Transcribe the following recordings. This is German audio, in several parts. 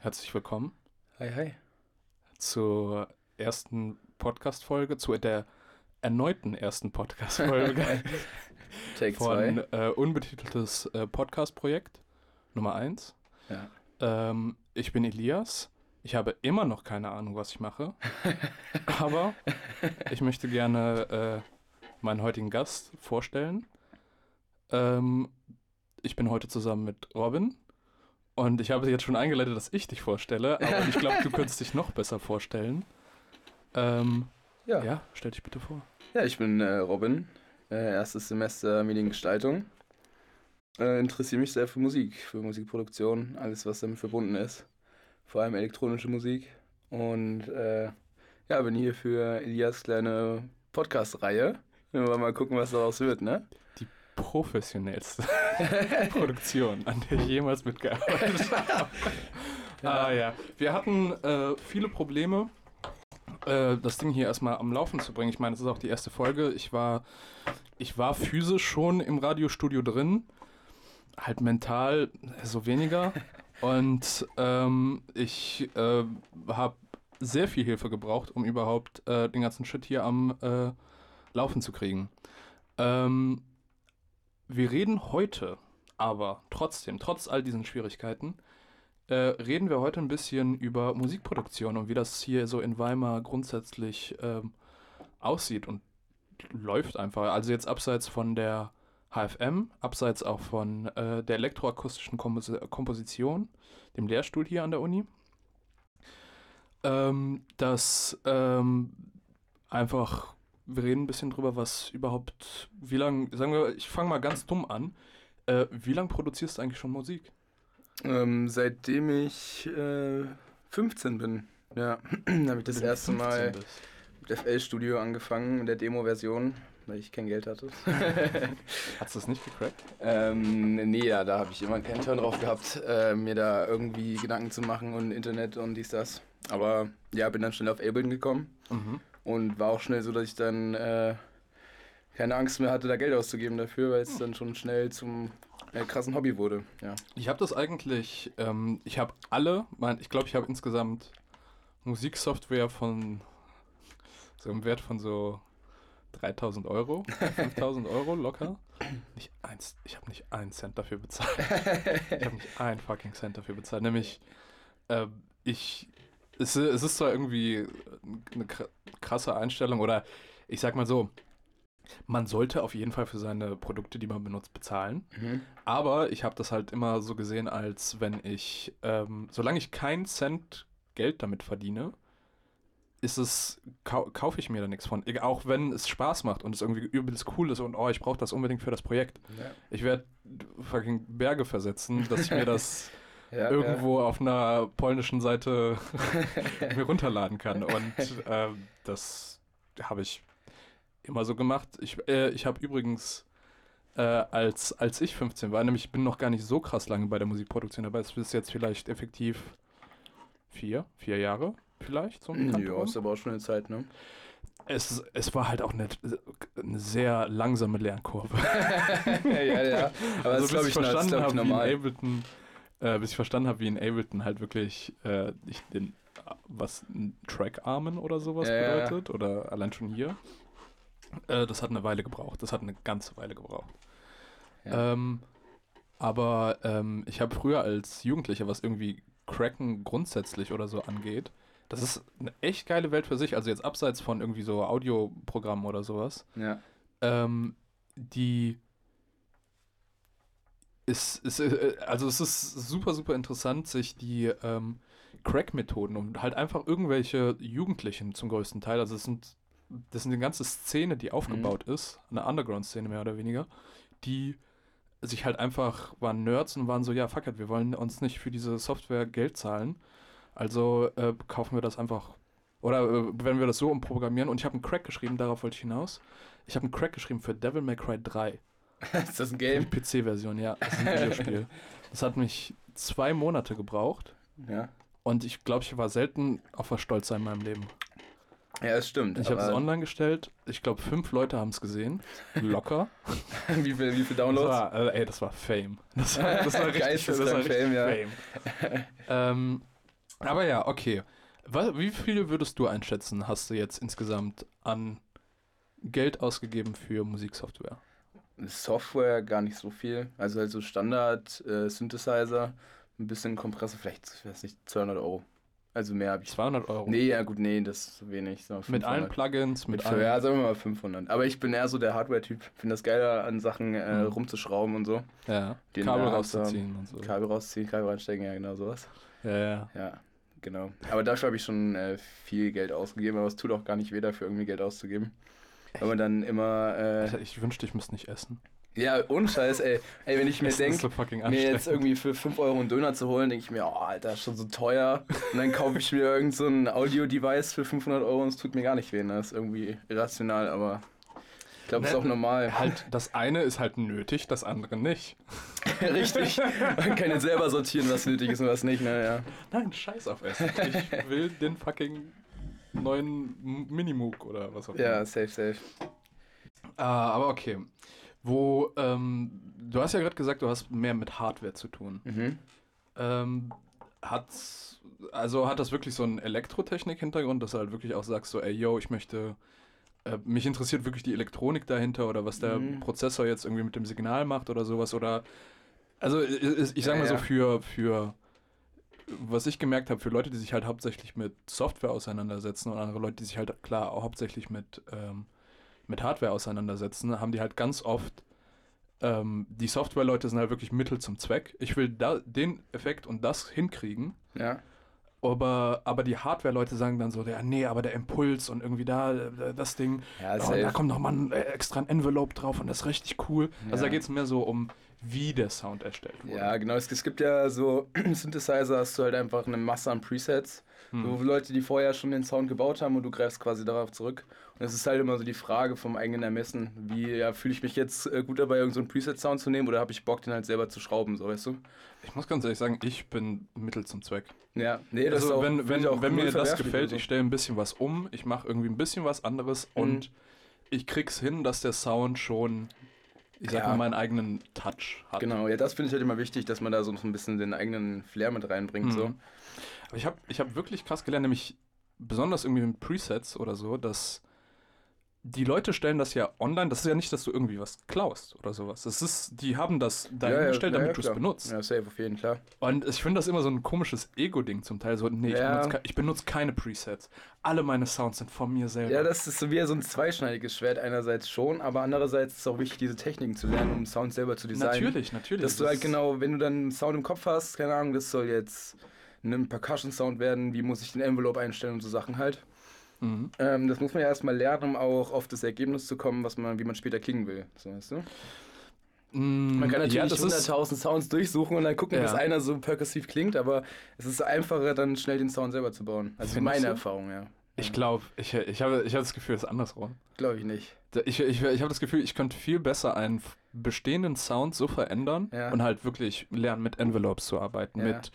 Herzlich willkommen Hi, hi. zur ersten Podcast-Folge, zu der erneuten ersten Podcast-Folge Take von äh, unbetiteltes äh, Podcast-Projekt Nummer 1. Ja. Ähm, ich bin Elias. Ich habe immer noch keine Ahnung, was ich mache. aber ich möchte gerne äh, meinen heutigen Gast vorstellen. Ähm, ich bin heute zusammen mit Robin. Und ich habe jetzt schon eingeleitet, dass ich dich vorstelle, aber ich glaube, du könntest dich noch besser vorstellen. Ähm, Ja. ja, stell dich bitte vor. Ja, ich bin äh, Robin, äh, erstes Semester Mediengestaltung. Äh, interessiere mich sehr für Musik, für Musikproduktion, alles was damit verbunden ist. Vor allem elektronische Musik. Und äh, ja, bin hier für Elias kleine Podcast-Reihe. Mal gucken, was daraus wird, ne? Professionellste Produktion, an der ich jemals mitgearbeitet habe. Ah ja, wir hatten äh, viele Probleme, äh, das Ding hier erstmal am Laufen zu bringen. Ich meine, es ist auch die erste Folge. Ich war, ich war physisch schon im Radiostudio drin, halt mental so weniger. Und ähm, ich äh, habe sehr viel Hilfe gebraucht, um überhaupt äh, den ganzen Shit hier am äh, Laufen zu kriegen. Ähm, wir reden heute, aber trotzdem, trotz all diesen Schwierigkeiten, äh, reden wir heute ein bisschen über Musikproduktion und wie das hier so in Weimar grundsätzlich ähm, aussieht und läuft einfach. Also jetzt abseits von der HFM, abseits auch von äh, der elektroakustischen Kompos Komposition, dem Lehrstuhl hier an der Uni. Ähm, dass ähm, einfach, wir reden ein bisschen drüber, was überhaupt, wie lange, sagen wir, ich fange mal ganz dumm an. Äh, wie lange produzierst du eigentlich schon Musik? Ähm, seitdem ich äh, 15 bin, ja, habe ich das erste 15 Mal bist. mit FL Studio angefangen, mit der Demo-Version, weil ich kein Geld hatte. Hast du das nicht gecrackt? Ähm, nee, ja, da habe ich immer keinen Turn drauf gehabt, äh, mir da irgendwie Gedanken zu machen und Internet und dies, das. Aber ja, bin dann schnell auf Ableton gekommen Mhm. Und war auch schnell so, dass ich dann äh, keine Angst mehr hatte, da Geld auszugeben dafür, weil es dann schon schnell zum äh, krassen Hobby wurde. Ja. Ich habe das eigentlich, ähm, ich habe alle, mein, ich glaube, ich habe insgesamt Musiksoftware von so im Wert von so 3000 Euro, 5000 Euro locker. Nicht eins, ich habe nicht einen Cent dafür bezahlt. Ich habe nicht einen fucking Cent dafür bezahlt. Nämlich, äh, ich, es, es ist zwar irgendwie eine kr- krasse Einstellung oder ich sag mal so, man sollte auf jeden Fall für seine Produkte, die man benutzt, bezahlen. Mhm. Aber ich habe das halt immer so gesehen, als wenn ich, ähm, solange ich keinen Cent Geld damit verdiene, ist es, kau kaufe ich mir da nichts von. Auch wenn es Spaß macht und es irgendwie übelst cool ist und oh, ich brauche das unbedingt für das Projekt. Ja. Ich werde fucking Berge versetzen, dass ich mir das Ja, irgendwo auf einer polnischen Seite mir runterladen kann. Und ähm, das habe ich immer so gemacht. Ich, äh, ich habe übrigens, äh, als, als ich 15 war, nämlich ich bin noch gar nicht so krass lange bei der Musikproduktion dabei, es ist jetzt vielleicht effektiv vier, vier Jahre vielleicht. So Ja, ist aber auch schon eine Zeit, ne? es, es war halt auch eine, eine sehr langsame Lernkurve. ja, ja, ja. Aber also das glaube ich, ich das verstanden glaub ich, normal. Ableton, äh, bis ich verstanden habe, wie in Ableton halt wirklich äh, ich den, was Trackarmen oder sowas ja. bedeutet oder allein schon hier. Äh, das hat eine Weile gebraucht. Das hat eine ganze Weile gebraucht. Ja. Ähm, aber ähm, ich habe früher als Jugendlicher, was irgendwie Cracken grundsätzlich oder so angeht, das ist eine echt geile Welt für sich. Also jetzt abseits von irgendwie so Audioprogrammen oder sowas Ja. ähm, die ist, ist, äh, also es ist super, super interessant, sich die ähm, Crack-Methoden und halt einfach irgendwelche Jugendlichen zum größten Teil, also es sind, das sind eine ganze Szene, die aufgebaut ist, eine Underground-Szene mehr oder weniger, die sich halt einfach, waren Nerds und waren so, ja, fuck it, wir wollen uns nicht für diese Software Geld zahlen, also äh, kaufen wir das einfach oder äh, wenn wir das so umprogrammieren und ich habe einen Crack geschrieben, darauf wollte ich hinaus. Ich habe einen Crack geschrieben für Devil May Cry 3. ist das ein Die Game? PC-Version, ja. Das ist ein Videospiel. Das hat mich zwei Monate gebraucht Ja. und ich glaube, ich war selten auf was stolz sein in meinem Leben. Ja, das stimmt. Ich habe es online gestellt. Ich glaube, fünf Leute haben es gesehen. Locker. wie viel, wie viel Das Downloads? war, äh, ey, das war Fame. Das war, das war richtig, das war richtig Fame, ja. Fame. ähm, Aber ja, okay. Wa- Wie viel würdest du einschätzen, hast du jetzt insgesamt an Geld ausgegeben für Musiksoftware? Software gar nicht so viel. Also halt so Standard äh, Synthesizer, ein bisschen Kompressor, vielleicht, ich weiß nicht, 200 Euro. Also mehr habe ich. 200 Euro. Nee, ja gut, nee, das ist wenig. wir mit allen 500. Plugins, mit Mit allen. ja, sagen wir mal 500. Aber ich bin eher so der Hardware-Typ. Finde das geiler, an Sachen äh, Mhm. rumzuschrauben und so. Ja, Den Kabel rauszuziehen und so. Kabel rausziehen, Kabel reinstecken, ja, genau sowas. Ja, ja. Ja, genau. Aber dafür habe ich schon äh, viel Geld ausgegeben, aber es tut auch gar nicht weh, dafür irgendwie Geld auszugeben. Weil man dann immer. Äh, Alter, ich wünschte, ich müsste nicht essen. ja, ohne Scheiß, ey. Ey, wenn ich mir denke, so mir jetzt irgendwie für 5 Euro einen Döner zu holen, denke ich mir, oh, Alter, ist schon so teuer. Und dann kaufe ich mir irgend so ein Audio-Device für 500 Euro und es tut mir gar nicht weh. Ne? Das ist irgendwie irrational, aber ich glaube, es ist auch normal. Halt, das eine ist halt nötig, das andere nicht. Richtig. Man kann jetzt selber sortieren, was nötig ist und was nicht. Ne? Ja. Nein, scheiß auf Essen. Ich will den fucking neuen Minimoog oder was auch immer. ja, safe, safe. Ah, aber okay. Wo, ähm, du hast ja gerade gesagt, du hast mehr mit Hardware zu tun. Mhm. Ähm, hat's, also hat das wirklich so einen Elektrotechnik-Hintergrund, dass du halt wirklich auch sagst, so, ey, yo, ich möchte, äh, mich interessiert wirklich die Elektronik dahinter oder was der Mhm. Prozessor jetzt irgendwie mit dem Signal macht oder sowas oder, also ich, ich sag Ja, mal so ja. für, für, was ich gemerkt habe, für Leute, die sich halt hauptsächlich mit Software auseinandersetzen und andere Leute, die sich halt klar auch hauptsächlich mit, ähm, mit Hardware auseinandersetzen, haben die halt ganz oft ähm, die Software-Leute sind halt wirklich Mittel zum Zweck. Ich will da, den Effekt und das hinkriegen, Ja. aber, aber die Hardware-Leute sagen dann so, ja, nee, aber der Impuls und irgendwie da, äh, das Ding, Ja, oh, da kommt nochmal ein, äh, extra ein Envelope drauf und das ist richtig cool. Also da Ja. geht es mehr so um, wie der Sound erstellt wurde. Ja, genau. Es, es gibt ja so Synthesizer, hast du halt einfach eine Masse an Presets. Hm. So Leute, die vorher schon den Sound gebaut haben und du greifst quasi darauf zurück. Und es ist halt immer so die Frage vom eigenen Ermessen. Wie, ja, fühle ich mich jetzt äh, gut dabei, irgendeinen so Preset-Sound zu nehmen oder habe ich Bock, den halt selber zu schrauben, so weißt du? Ich muss ganz ehrlich sagen, ich bin Mittel zum Zweck. Ja, nee, das ist also auch, wenn, wenn, auch wenn mir das gefällt, so. ich stelle ein bisschen was um, ich mache irgendwie ein bisschen was anderes Mhm. und ich krieg's hin, dass der Sound schon, ich sag Ja. mal, meinen eigenen Touch hat. Genau, ja, das finde ich halt immer wichtig, dass man da so ein bisschen den eigenen Flair mit reinbringt. So. Mhm. Aber ich habe ich hab wirklich krass gelernt, nämlich besonders irgendwie mit Presets oder so, dass die Leute stellen das ja online. Das ist ja nicht, dass du irgendwie was klaust oder sowas. Das ist, die haben das dahingestellt, ja, damit ja, du es benutzt. Ja, safe, auf jeden Fall. Und ich finde das immer so ein komisches Ego-Ding zum Teil. So, nee, ich, Ja. benutze, ich benutze keine Presets. Alle meine Sounds sind von mir selber. Ja, das ist so wie so ein zweischneidiges Schwert. Einerseits schon, aber andererseits ist es auch wichtig, diese Techniken zu lernen, um Sound selber zu designen. natürlich, natürlich. Dass du halt genau, wenn du dann einen Sound im Kopf hast, keine Ahnung, das soll jetzt ein Percussion-Sound werden, wie muss ich den Envelope einstellen und so Sachen halt. Mhm. Ähm, das muss man ja erstmal lernen, um auch auf das Ergebnis zu kommen, was man, wie man später klingen will. So, weißt du? Mm, Man kann natürlich ja, das ist, 100.000 Sounds durchsuchen und dann gucken, Ja. bis einer so perkussiv klingt, aber es ist einfacher, dann schnell den Sound selber zu bauen. Also Findest meine du? Erfahrung, ja. ich glaube, ich, ich habe ich hab das Gefühl, es ist andersrum. Glaube ich nicht. Ich, ich, ich habe das Gefühl, ich könnte viel besser einen bestehenden Sound so verändern Ja. und halt wirklich lernen, mit Envelopes zu arbeiten, Ja. mit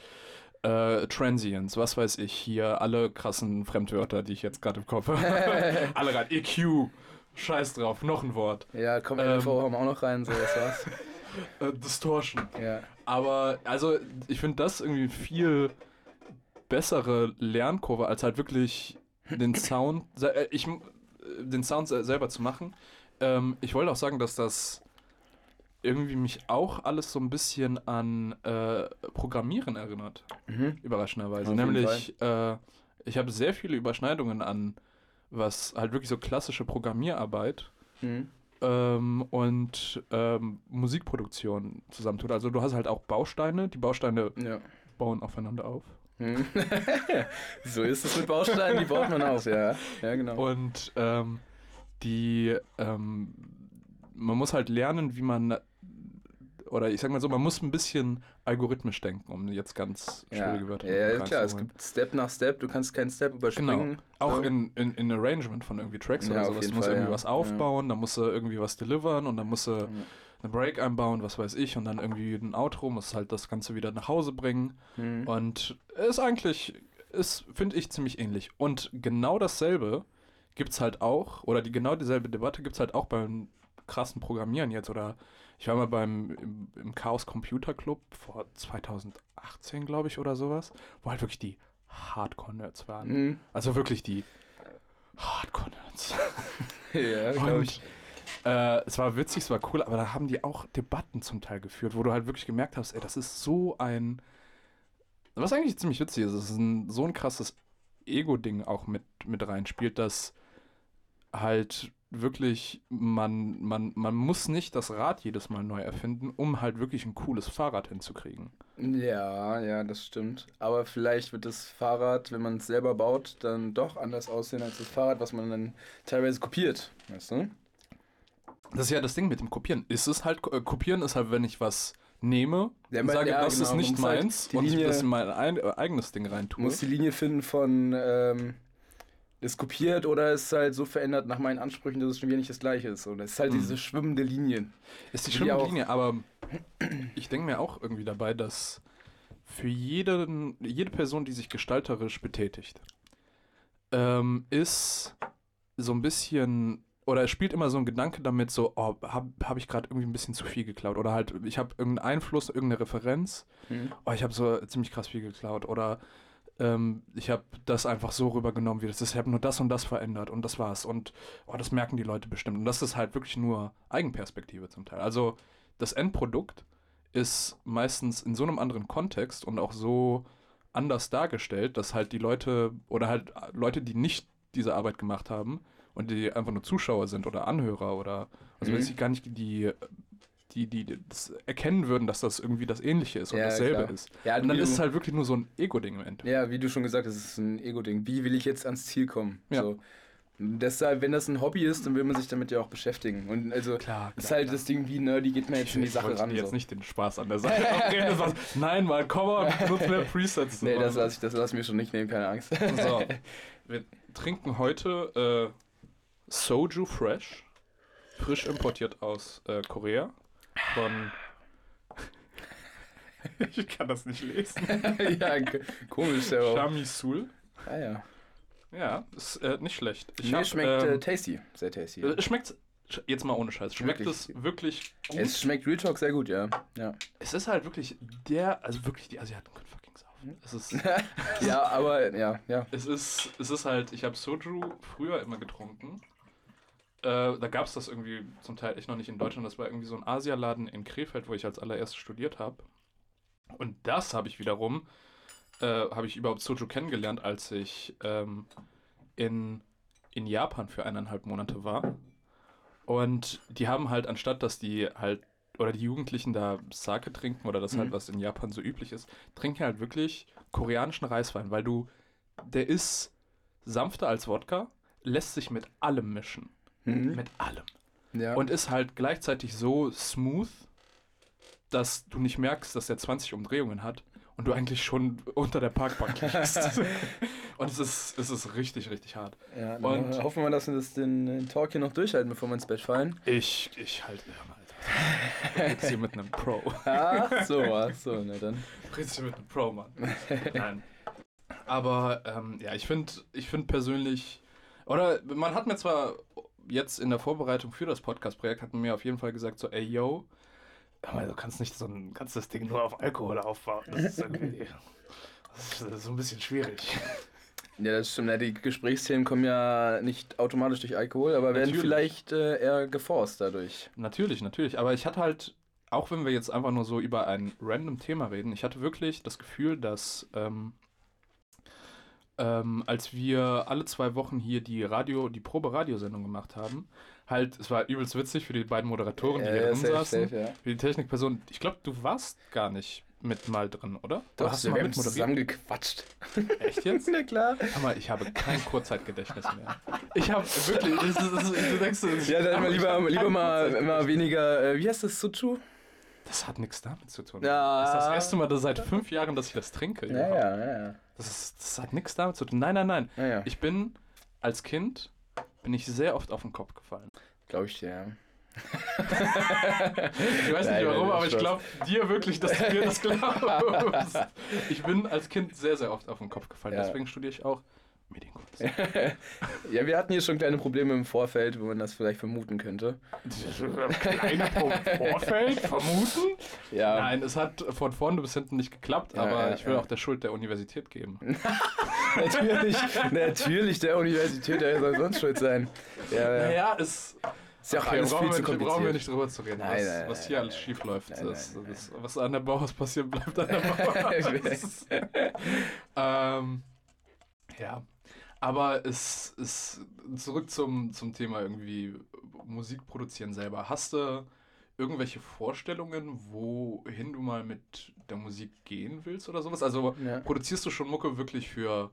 äh, Transients, was weiß ich, hier alle krassen Fremdwörter, die ich jetzt gerade im Kopf habe. alle rein. EQ, scheiß drauf, noch ein Wort. Ja, komm, Ähm. LV haben auch noch rein, so das war's. Äh, Distortion. ja. Aber, also, ich finde das irgendwie viel bessere Lernkurve, als halt wirklich den Sound, äh, ich, äh, den Sound se- selber zu machen. Ähm, ich wollte auch sagen, dass das irgendwie mich auch alles so ein bisschen an äh, Programmieren erinnert, Mhm. überraschenderweise. Auf Nämlich, äh, ich habe sehr viele Überschneidungen an, was halt wirklich so klassische Programmierarbeit Mhm. ähm, und ähm, Musikproduktion zusammentut. Also du hast halt auch Bausteine, die Bausteine Ja. bauen aufeinander auf. Mhm. so ist es mit Bausteinen, die baut man auf, ja. Ja, genau. Und ähm, die, ähm, man muss halt lernen, wie man, oder ich sag mal so, man muss ein bisschen algorithmisch denken, um jetzt ganz ja. schwierige Wörter ja, ja, klar, es gibt Step nach Step, du kannst keinen Step überspringen. Genau. Auch So. in, in, in Arrangement von irgendwie Tracks Ja, oder sowas. Du musst Fall, irgendwie ja. was aufbauen, dann musst du irgendwie was delivern und dann musst du eine Break einbauen, was weiß ich, und dann irgendwie ein Outro, musst halt das Ganze wieder nach Hause bringen. Mhm. Und ist eigentlich, ist, finde ich, ziemlich ähnlich. Und genau dasselbe gibt es halt auch, oder die genau dieselbe Debatte gibt es halt auch beim krassen Programmieren jetzt. Oder ich war mal beim im, im Chaos Computer Club vor 2018, glaube ich, oder sowas, wo halt wirklich die Hardcore-Nerds waren. Mhm. Also wirklich die Hardcore-Nerds. Ja, glaube ich. äh, es war witzig, es war cool, aber da haben die auch Debatten zum Teil geführt, wo du halt wirklich gemerkt hast, ey, das ist so ein. Was eigentlich ziemlich witzig ist, es ist ein, so ein krasses Ego-Ding auch mit, mit reinspielt, dass halt wirklich man, man, man muss nicht das Rad jedes Mal neu erfinden, um halt wirklich ein cooles Fahrrad hinzukriegen. Ja, ja, das stimmt. Aber vielleicht wird das Fahrrad, wenn man es selber baut, dann doch anders aussehen als das Fahrrad, was man dann teilweise kopiert. Weißt du? Das ist ja das Ding mit dem Kopieren. Ist es halt, äh, kopieren ist halt, wenn ich was nehme Ja, sage, ja, das genau, ist nicht muss halt meins die und ich das in mein ein, äh, eigenes Ding rein Du tue. musst die Linie finden von, ähm, ist kopiert oder ist halt so verändert nach meinen Ansprüchen, dass es schon wieder nicht das gleiche ist. Und es ist halt Hm. diese schwimmende Linie. Ist die Die schlimme auch. Linie, aber ich denke mir auch irgendwie dabei, dass für jeden, jede Person, die sich gestalterisch betätigt, ähm, ist so ein bisschen, oder es spielt immer so ein Gedanke damit, so, oh, habe hab ich gerade irgendwie ein bisschen zu viel geklaut oder halt, ich habe irgendeinen Einfluss, irgendeine Referenz, oh, ich habe so ziemlich krass viel geklaut oder ähm, ich habe das einfach so rübergenommen, wie das ist. Ich habe nur das und das verändert und das war's. Und oh, das merken die Leute bestimmt. Und das ist halt wirklich nur Eigenperspektive zum Teil. Also das Endprodukt ist meistens in so einem anderen Kontext und auch so anders dargestellt, dass halt die Leute oder halt Leute, die nicht diese Arbeit gemacht haben und die einfach nur Zuschauer sind oder Anhörer oder also Mhm. weiß ich gar nicht, die die, die das erkennen würden, dass das irgendwie das Ähnliche ist und Ja, dasselbe klar. ist. Ja, Und dann ist es halt wirklich nur so ein Ego-Ding im Endeffekt. Ja, wie du schon gesagt hast, es ist ein Ego-Ding. Wie will ich jetzt ans Ziel kommen? Ja. So. Deshalb, wenn das ein Hobby ist, dann will man sich damit ja auch beschäftigen. Und also, Klar, ist halt das Ding, wie nerdy geht man jetzt in die ich Sache wollte ran. dir jetzt So. nicht den Spaß an der Sache war's. Nein, mal, komm mal, benutzt mehr Presets. Nee, das lasse ich, das lass ich mir schon nicht nehmen, keine Angst. So, wir trinken heute äh, Soju Fresh, frisch importiert aus äh, Korea. Von. ich kann das nicht lesen. ja, komisch, der auch. Chamisul. Ah ja. Ja, ist äh, nicht schlecht. Ich nee, hab, schmeckt äh, ähm, tasty. Sehr tasty. äh, schmeckt jetzt mal ohne Scheiß. Schmeckt Wirklich. es wirklich gut? es schmeckt Real Talk sehr gut, ja. ja. Es ist halt wirklich der, also wirklich die Asiaten können fucking saufen. Es ist, ja, aber ja, ja. es ist, es ist halt, ich habe Soju früher immer getrunken. Äh, da gab es das irgendwie zum Teil echt noch nicht in Deutschland. Das war irgendwie so ein Asialaden in Krefeld, wo ich als allererstes studiert habe. Und das habe ich wiederum, äh, habe ich überhaupt Soju kennengelernt, als ich ähm, in, in Japan für eineinhalb Monate war. Und die haben halt, anstatt dass die halt, oder die Jugendlichen da Sake trinken oder das halt, Mhm. was in Japan so üblich ist, trinken halt wirklich koreanischen Reiswein, weil du, der ist sanfter als Wodka, lässt sich mit allem mischen. Mhm. Mit allem. ja. Und ist halt gleichzeitig so smooth, dass du nicht merkst, dass der 20 Umdrehungen hat und du eigentlich schon unter der Parkbank liegst. und es ist, es ist richtig, richtig hart. ja, und- hoffen wir, dass wir das den, den Talk hier noch durchhalten, bevor wir ins Bett fallen. Ich, ich halte mir mal. Jetzt hier mit einem Pro. Ach so, ach so, na dann. Redest du mit einem Pro, Mann. Nein. Aber ähm, ja, ich finde ich find persönlich, oder man hat mir zwar jetzt in der Vorbereitung für das Podcast-Projekt, hat man mir auf jeden Fall gesagt, so, ey, yo, aber du kannst nicht so ein ganzes Ding nur auf Alkohol aufbauen. Das ist irgendwie, das ist, so ein bisschen schwierig. Ja, das stimmt. Ja, die Gesprächsthemen kommen ja nicht automatisch durch Alkohol, aber werden Natürlich. vielleicht äh, eher geforst dadurch. Natürlich, natürlich. Aber ich hatte halt, auch wenn wir jetzt einfach nur so über ein random Thema reden, ich hatte wirklich das Gefühl, dass ähm, ähm, als wir alle zwei Wochen hier die Radio, die Probe-Radiosendung gemacht haben, halt, es war übelst witzig für die beiden Moderatoren, die Ja, hier ja, drin safe, saßen, safe, ja. für die Technikperson. Ich glaube, du warst gar nicht mit mal drin, oder? Doch, hast du mal haben mit moderiert? zusammen gequatscht. Echt jetzt? Na klar. Mal, ich habe kein Kurzzeitgedächtnis mehr. Ich habe wirklich, das ist, das ist, du denkst, Ja, dann lieber, lieber mal, mal weniger, äh, wie heißt das, Suchu? Das hat nichts damit zu tun. Ja. Das ist das erste Mal dass seit fünf Jahren, dass ich das trinke. Ja, ja, ja, ja. Das, ist, das hat nichts damit zu tun. Nein, nein, nein. ja, ja. Ich bin als Kind bin ich sehr oft auf den Kopf gefallen. Glaube ich dir, ja. Ich weiß nicht Nein, warum, nein, aber ich glaube dir wirklich, dass du mir das glaubst. Ich bin als Kind sehr, sehr oft auf den Kopf gefallen. Deswegen studiere ich auch Medienkunst. ja, wir hatten hier schon kleine Probleme im Vorfeld, wo man das vielleicht vermuten könnte. Kleine Vorfeld? Vermuten? Ja. Nein, es hat von vorne bis hinten nicht geklappt, Ja, aber ja, ich will ja. auch der Schuld der Universität geben. natürlich, natürlich der Universität, der soll sonst schuld sein. Ja, ja. Naja, es Ist ja auch okay, alles brauchen, viel wir zu nicht, brauchen wir kompliziert. nicht drüber zu reden, Nein, was, nein, was hier nein, alles schief läuft. Das, das, was an der Bauhaus passiert, bleibt an der Bauhaus. ähm, ja, aber es ist zurück zum, zum Thema irgendwie Musik produzieren selber. Hast du irgendwelche Vorstellungen, wohin du mal mit der Musik gehen willst oder sowas? Also Ja. produzierst du schon Mucke wirklich für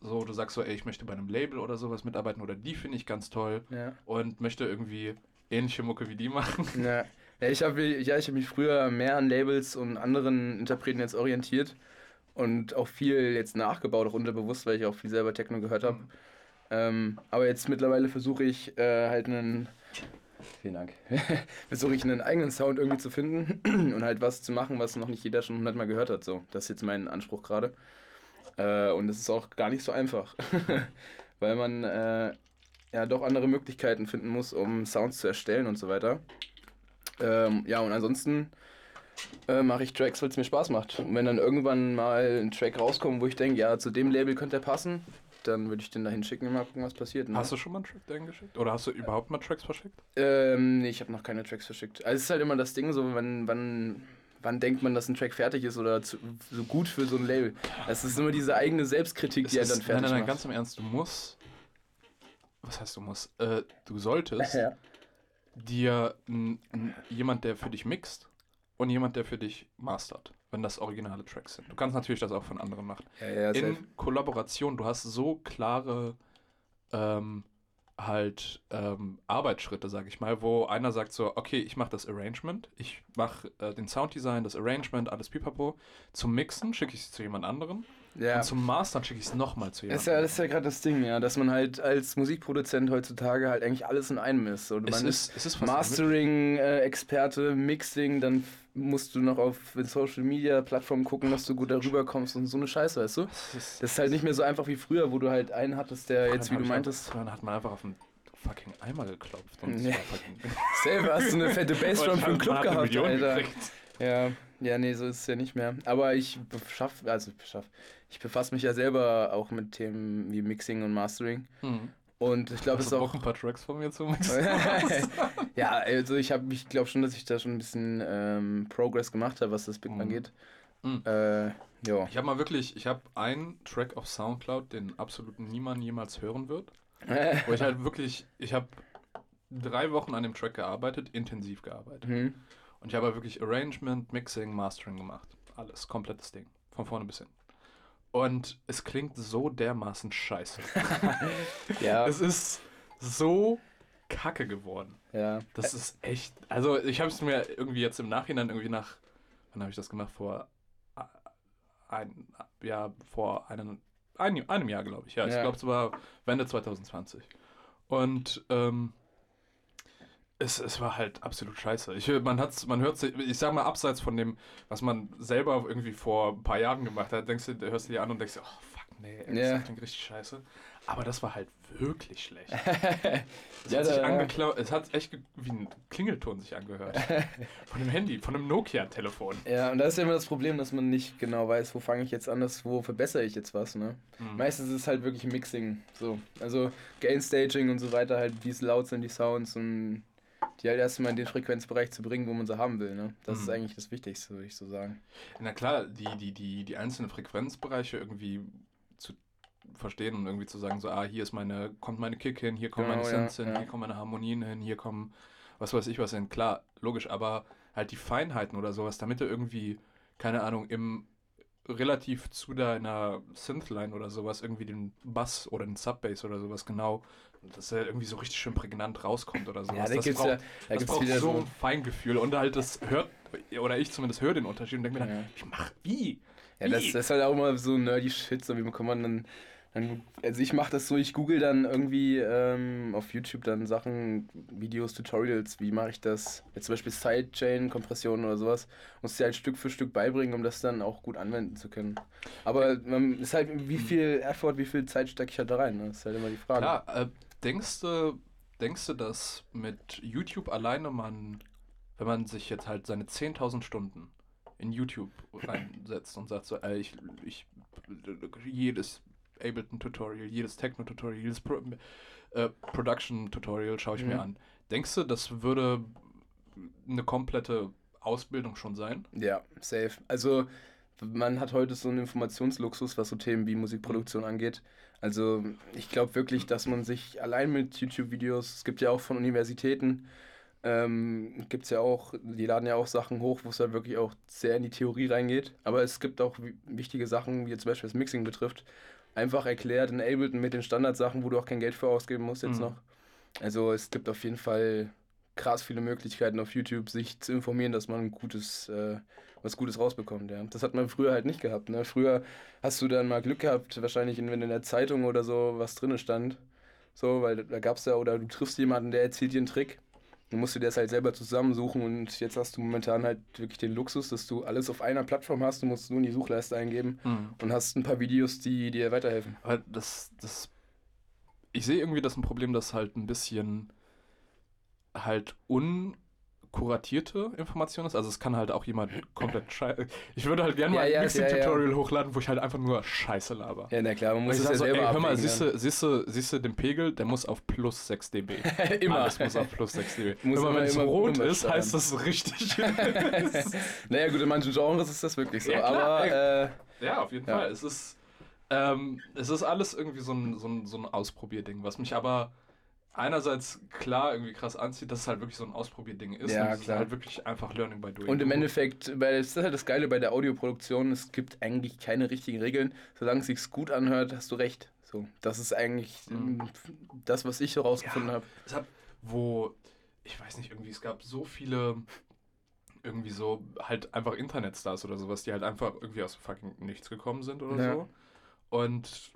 so, du sagst so, ey, ich möchte bei einem Label oder sowas mitarbeiten oder die finde ich ganz toll Ja. und möchte irgendwie ähnliche Mucke wie die machen. Ja. Ja, ich habe ja, ich hab mich früher mehr an Labels und anderen Interpreten jetzt orientiert und auch viel jetzt nachgebaut, auch unterbewusst, weil ich auch viel selber Techno gehört habe. Ähm, aber jetzt mittlerweile versuche ich äh, halt einen. Vielen Dank. versuche ich einen eigenen Sound irgendwie zu finden und halt was zu machen, was noch nicht jeder schon hundertmal gehört hat. So, das ist jetzt mein Anspruch gerade. Äh, und das ist auch gar nicht so einfach, weil man äh, ja doch andere Möglichkeiten finden muss, um Sounds zu erstellen und so weiter. Ähm, ja, und ansonsten äh, mache ich Tracks, weil es mir Spaß macht. Und wenn dann irgendwann mal ein Track rauskommt, wo ich denke, ja, zu dem Label könnte er passen, dann würde ich den dahin schicken und mal gucken, was passiert. Ne? Hast du schon mal einen Track dahin geschickt? Oder hast du überhaupt mal Tracks verschickt? Ähm, nee, ich habe noch keine Tracks verschickt. Also es ist halt immer das Ding, so wann, wann, wann denkt man, dass ein Track fertig ist oder zu, so gut für so ein Label. Das ist immer diese eigene Selbstkritik, die er Es dann fertig nein, nein, nein, macht. ganz im Ernst, du musst. Was heißt du musst? Äh, du solltest ja. dir n, n, jemand, der für dich mixt und jemand, der für dich mastert, wenn das originale Tracks sind. Du kannst natürlich das auch von anderen machen. Ja, ja. In Kollaboration, du hast so klare ähm, halt ähm, Arbeitsschritte, sag ich mal, wo einer sagt so, okay, ich mache das Arrangement, ich mache äh, den Sounddesign, das Arrangement, alles pipapo. Zum Mixen schicke ich es zu jemand anderem ja. und zum Mastern schicke ich es nochmal zu jemand Das ist ja, das ist ja gerade das Ding, ja, dass man halt als Musikproduzent heutzutage halt eigentlich alles in einem ist. Es man ist, es ist fast Mastering-Experte, Mixing, dann musst du noch auf den Social Media Plattformen gucken, dass du gut darüber kommst und so eine Scheiße, weißt du? Das ist, Das ist halt nicht mehr so einfach wie früher, wo du halt einen hattest, der jetzt, wie du meintest, Dann hat man einfach auf den fucking Eimer geklopft. Und Nee. selber hast du eine fette Bassdrum für einen Club gehabt, Million Alter. gekriegt. Ja, ja, nee, so ist es ja nicht mehr. Aber ich beschaff, also beschaff, ich befasse mich ja selber auch mit Themen wie Mixing und Mastering. Hm. Und ich glaube, es Hast ist du auch Bock, ein paar Tracks von mir zu mixen? ja, also ich habe, ich glaube schon, dass ich da schon ein bisschen ähm, Progress gemacht habe, was das Bit Mhm. angeht. Mhm. Äh, ja. Ich habe mal wirklich, ich habe einen Track auf Soundcloud, den absolut niemand jemals hören wird. Wo ich halt wirklich, ich habe drei Wochen an dem Track gearbeitet, intensiv gearbeitet. mhm. Und ich habe wirklich Arrangement, Mixing, Mastering gemacht. Alles, komplettes Ding. Von vorne bis hin. Und es klingt so dermaßen scheiße. Ja, Es ist so kacke geworden. ja. Das ist echt. Also, ich habe es mir irgendwie jetzt im Nachhinein irgendwie nach. Wann habe ich das gemacht? Vor. Ein, ja, vor einem, ein, einem Jahr, glaube ich. Ja, ich Ja. glaube, es war Wende 2020. Und ähm, es, es war halt absolut scheiße. Ich, man, hat's, man hört sich, ich sag mal, abseits von dem, was man selber irgendwie vor ein paar Jahren gemacht hat, denkst du, hörst du dir an und denkst dir, oh fuck, nee, ey, Ja. das klingt richtig scheiße. Aber das war halt wirklich schlecht. Es, Ja, hat sich da- angeklau- es hat echt wie ein Klingelton sich angehört. von dem Handy, von einem Nokia-Telefon. Ja, und da ist ja immer das Problem, dass man nicht genau weiß, wo fange ich jetzt an, wo verbessere ich jetzt was, ne? Mhm. Meistens ist es halt wirklich Mixing, so. Also Gain Staging und so weiter, halt, wie es laut sind, die Sounds und die halt erstmal in den Frequenzbereich zu bringen, wo man sie haben will, ne? Das ist Mhm. eigentlich das Wichtigste, würde ich so sagen. Na klar, die, die, die, die einzelnen Frequenzbereiche irgendwie verstehen und irgendwie zu sagen, so, ah, hier ist meine, kommt meine Kick hin, hier kommen Genau, meine ja, Synths hin, ja. hier kommen meine Harmonien hin, hier kommen was weiß ich was hin. Klar, logisch, aber halt die Feinheiten oder sowas, damit du irgendwie, keine Ahnung, im relativ zu deiner Synthline oder sowas irgendwie den Bass oder den Subbass oder sowas genau, dass er irgendwie so richtig schön prägnant rauskommt oder sowas. Ja, da das gibt's braucht, ja, da das braucht so ein Feingefühl und halt das hört, oder ich zumindest höre den Unterschied und denke mir dann, Ja. ich mach wie? Ja, das, Wie? das ist halt auch immer so nerdy Shit, so wie bekommt man dann, Also ich mache das so, ich google dann irgendwie ähm, auf YouTube dann Sachen, Videos, Tutorials, wie mache ich das, jetzt zum Beispiel Sidechain-Kompression oder sowas, muss ich halt Stück für Stück beibringen, um das dann auch gut anwenden zu können. Aber man ist halt, wie viel Effort, wie viel Zeit stecke ich halt da rein, ne? das ist halt immer die Frage. Klar, äh, denkst du, denkst du, dass mit YouTube alleine man, wenn man sich jetzt halt seine 10.000 Stunden in YouTube reinsetzt und sagt so, ey, ich, ich jedes Ableton-Tutorial, jedes Techno-Tutorial, jedes Pro äh, Production-Tutorial schaue ich Mhm. mir an. Denkst du, das würde eine komplette Ausbildung schon sein? Ja, safe. Also man hat heute so einen Informationsluxus, was so Themen wie Musikproduktion angeht. Also ich glaube wirklich, dass man sich allein mit YouTube-Videos, es gibt ja auch von Universitäten, ähm, gibt es ja auch, die laden ja auch Sachen hoch, wo es halt wirklich auch sehr in die Theorie reingeht. Aber es gibt auch wi- wichtige Sachen, wie jetzt zum Beispiel das Mixing betrifft, einfach erklärt in Ableton mit den Standardsachen, wo du auch kein Geld für ausgeben musst jetzt Mhm. noch. Also es gibt auf jeden Fall krass viele Möglichkeiten auf YouTube, sich zu informieren, dass man ein gutes, äh, was Gutes rausbekommt. Ja. Das hat man früher halt nicht gehabt. Ne? Früher hast du dann mal Glück gehabt, wahrscheinlich, wenn in der Zeitung oder so was drin stand. So, weil da gab es ja, oder du triffst jemanden, der erzählt dir einen Trick. Dann musst du dir das halt selber zusammensuchen und jetzt hast du momentan halt wirklich den Luxus, dass du alles auf einer Plattform hast. Du musst nur in die Suchleiste eingeben und hast ein paar Videos, die dir weiterhelfen. Aber das, das. Ich sehe irgendwie das ein Problem, das halt ein bisschen halt unkuratierte Information ist. Also es kann halt auch jemand komplett scheiße. Ich würde halt gerne Ja, mal ein ja, Mixing-Tutorial hochladen, wo ich halt einfach nur Scheiße laber. Ja, na klar, man muss es ja so, selber ey, hör mal, abwägen siehst du, siehst, du, siehst du den Pegel, der muss auf plus 6 dB. immer. Alles muss auf plus 6 dB. Muss immer- wenn es rot ist, steuern. heißt das richtig. naja, gut, in manchen Genres ist das wirklich so. Ja, klar, aber äh, Ja, auf jeden Ja. Fall. Es ist, ähm, es ist alles irgendwie so ein, so, ein, so ein Ausprobierding, was mich aber einerseits klar irgendwie krass anzieht, dass es halt wirklich so ein Ausprobierding ist. Ja, und es ist klar. halt wirklich einfach Learning by Doing. Und im Endeffekt, weil das ist halt das Geile bei der Audioproduktion, es gibt eigentlich keine richtigen Regeln. Solange es sich gut anhört, hast du recht. So, das ist eigentlich Mhm. das, was ich so rausgefunden habe. Es wo, ich weiß nicht, irgendwie, es gab so viele, irgendwie so, halt einfach Internetstars oder sowas, die halt einfach irgendwie aus fucking nichts gekommen sind oder Ja. so. Und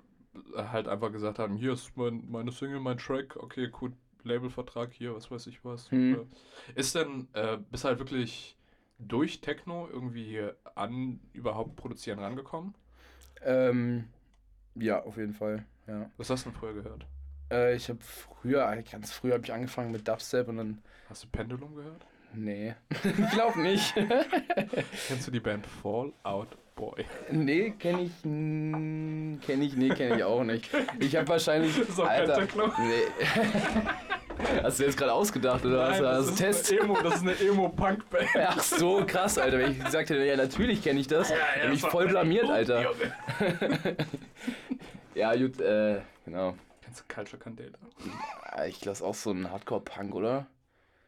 halt einfach gesagt haben, hier ist mein, meine Single, mein Track, okay, gut, Labelvertrag hier, was weiß ich was. Hm. Ist denn, äh, bist halt wirklich durch Techno irgendwie an überhaupt produzieren rangekommen? Ähm, ja, auf jeden Fall. Ja. Was hast du denn vorher gehört? Äh, ich habe früher, ganz früh habe ich angefangen mit Dubstep und dann, Hast du Pendulum gehört? Nee, ich glaube nicht. Kennst du die Band Fall Out Boy? nee, kenne ich, kenne ich, nee, kenne ich auch nicht. Ich habe wahrscheinlich, Das ist kein Alter, nee. Hast du jetzt gerade ausgedacht oder was? Nein, war das, das ist Test? Eine Emo, das ist eine Emo-Punk-Band. Ach so, krass, Alter. Wenn ich gesagt hätte, ja, natürlich kenne ich das. Ja, ja, mich voll blamiert, Alter. Ja, gut, äh, genau. Kennst du Culture Candela? Ich glaube, auch so ein Hardcore-Punk, oder?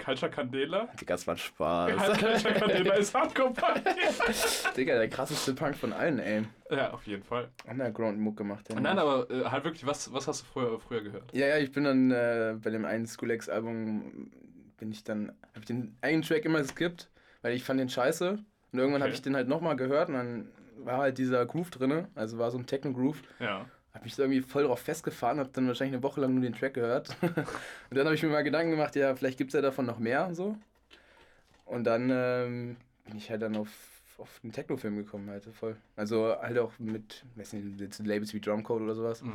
Culture Candela? Digga, das war ein Spaß. Culture Candela ist Hardcore-Punk. Digga, der krasseste Punk von allen, ey. ja, auf jeden Fall. Underground-Muck gemacht. Ja. Nein, aber äh, halt wirklich, was, was hast du früher, früher gehört? Ja, ja, ich bin dann äh, bei dem einen School-X-Album, bin ich dann, habe ich den einen Track immer geskippt, weil ich fand den scheiße. Und irgendwann habe Okay. ich den halt nochmal gehört und dann war halt dieser Groove drinne, also war so ein Techno-Groove. Ja. Habe mich so irgendwie voll drauf festgefahren, habe dann wahrscheinlich eine Woche lang nur den Track gehört. und dann habe ich mir mal Gedanken gemacht, ja, vielleicht gibt es ja davon noch mehr und so. Und dann ähm, bin ich halt dann auf, auf den Techno-Film gekommen, halt voll. Also halt auch mit, weiß nicht, Labels wie Drumcode oder sowas. Mhm.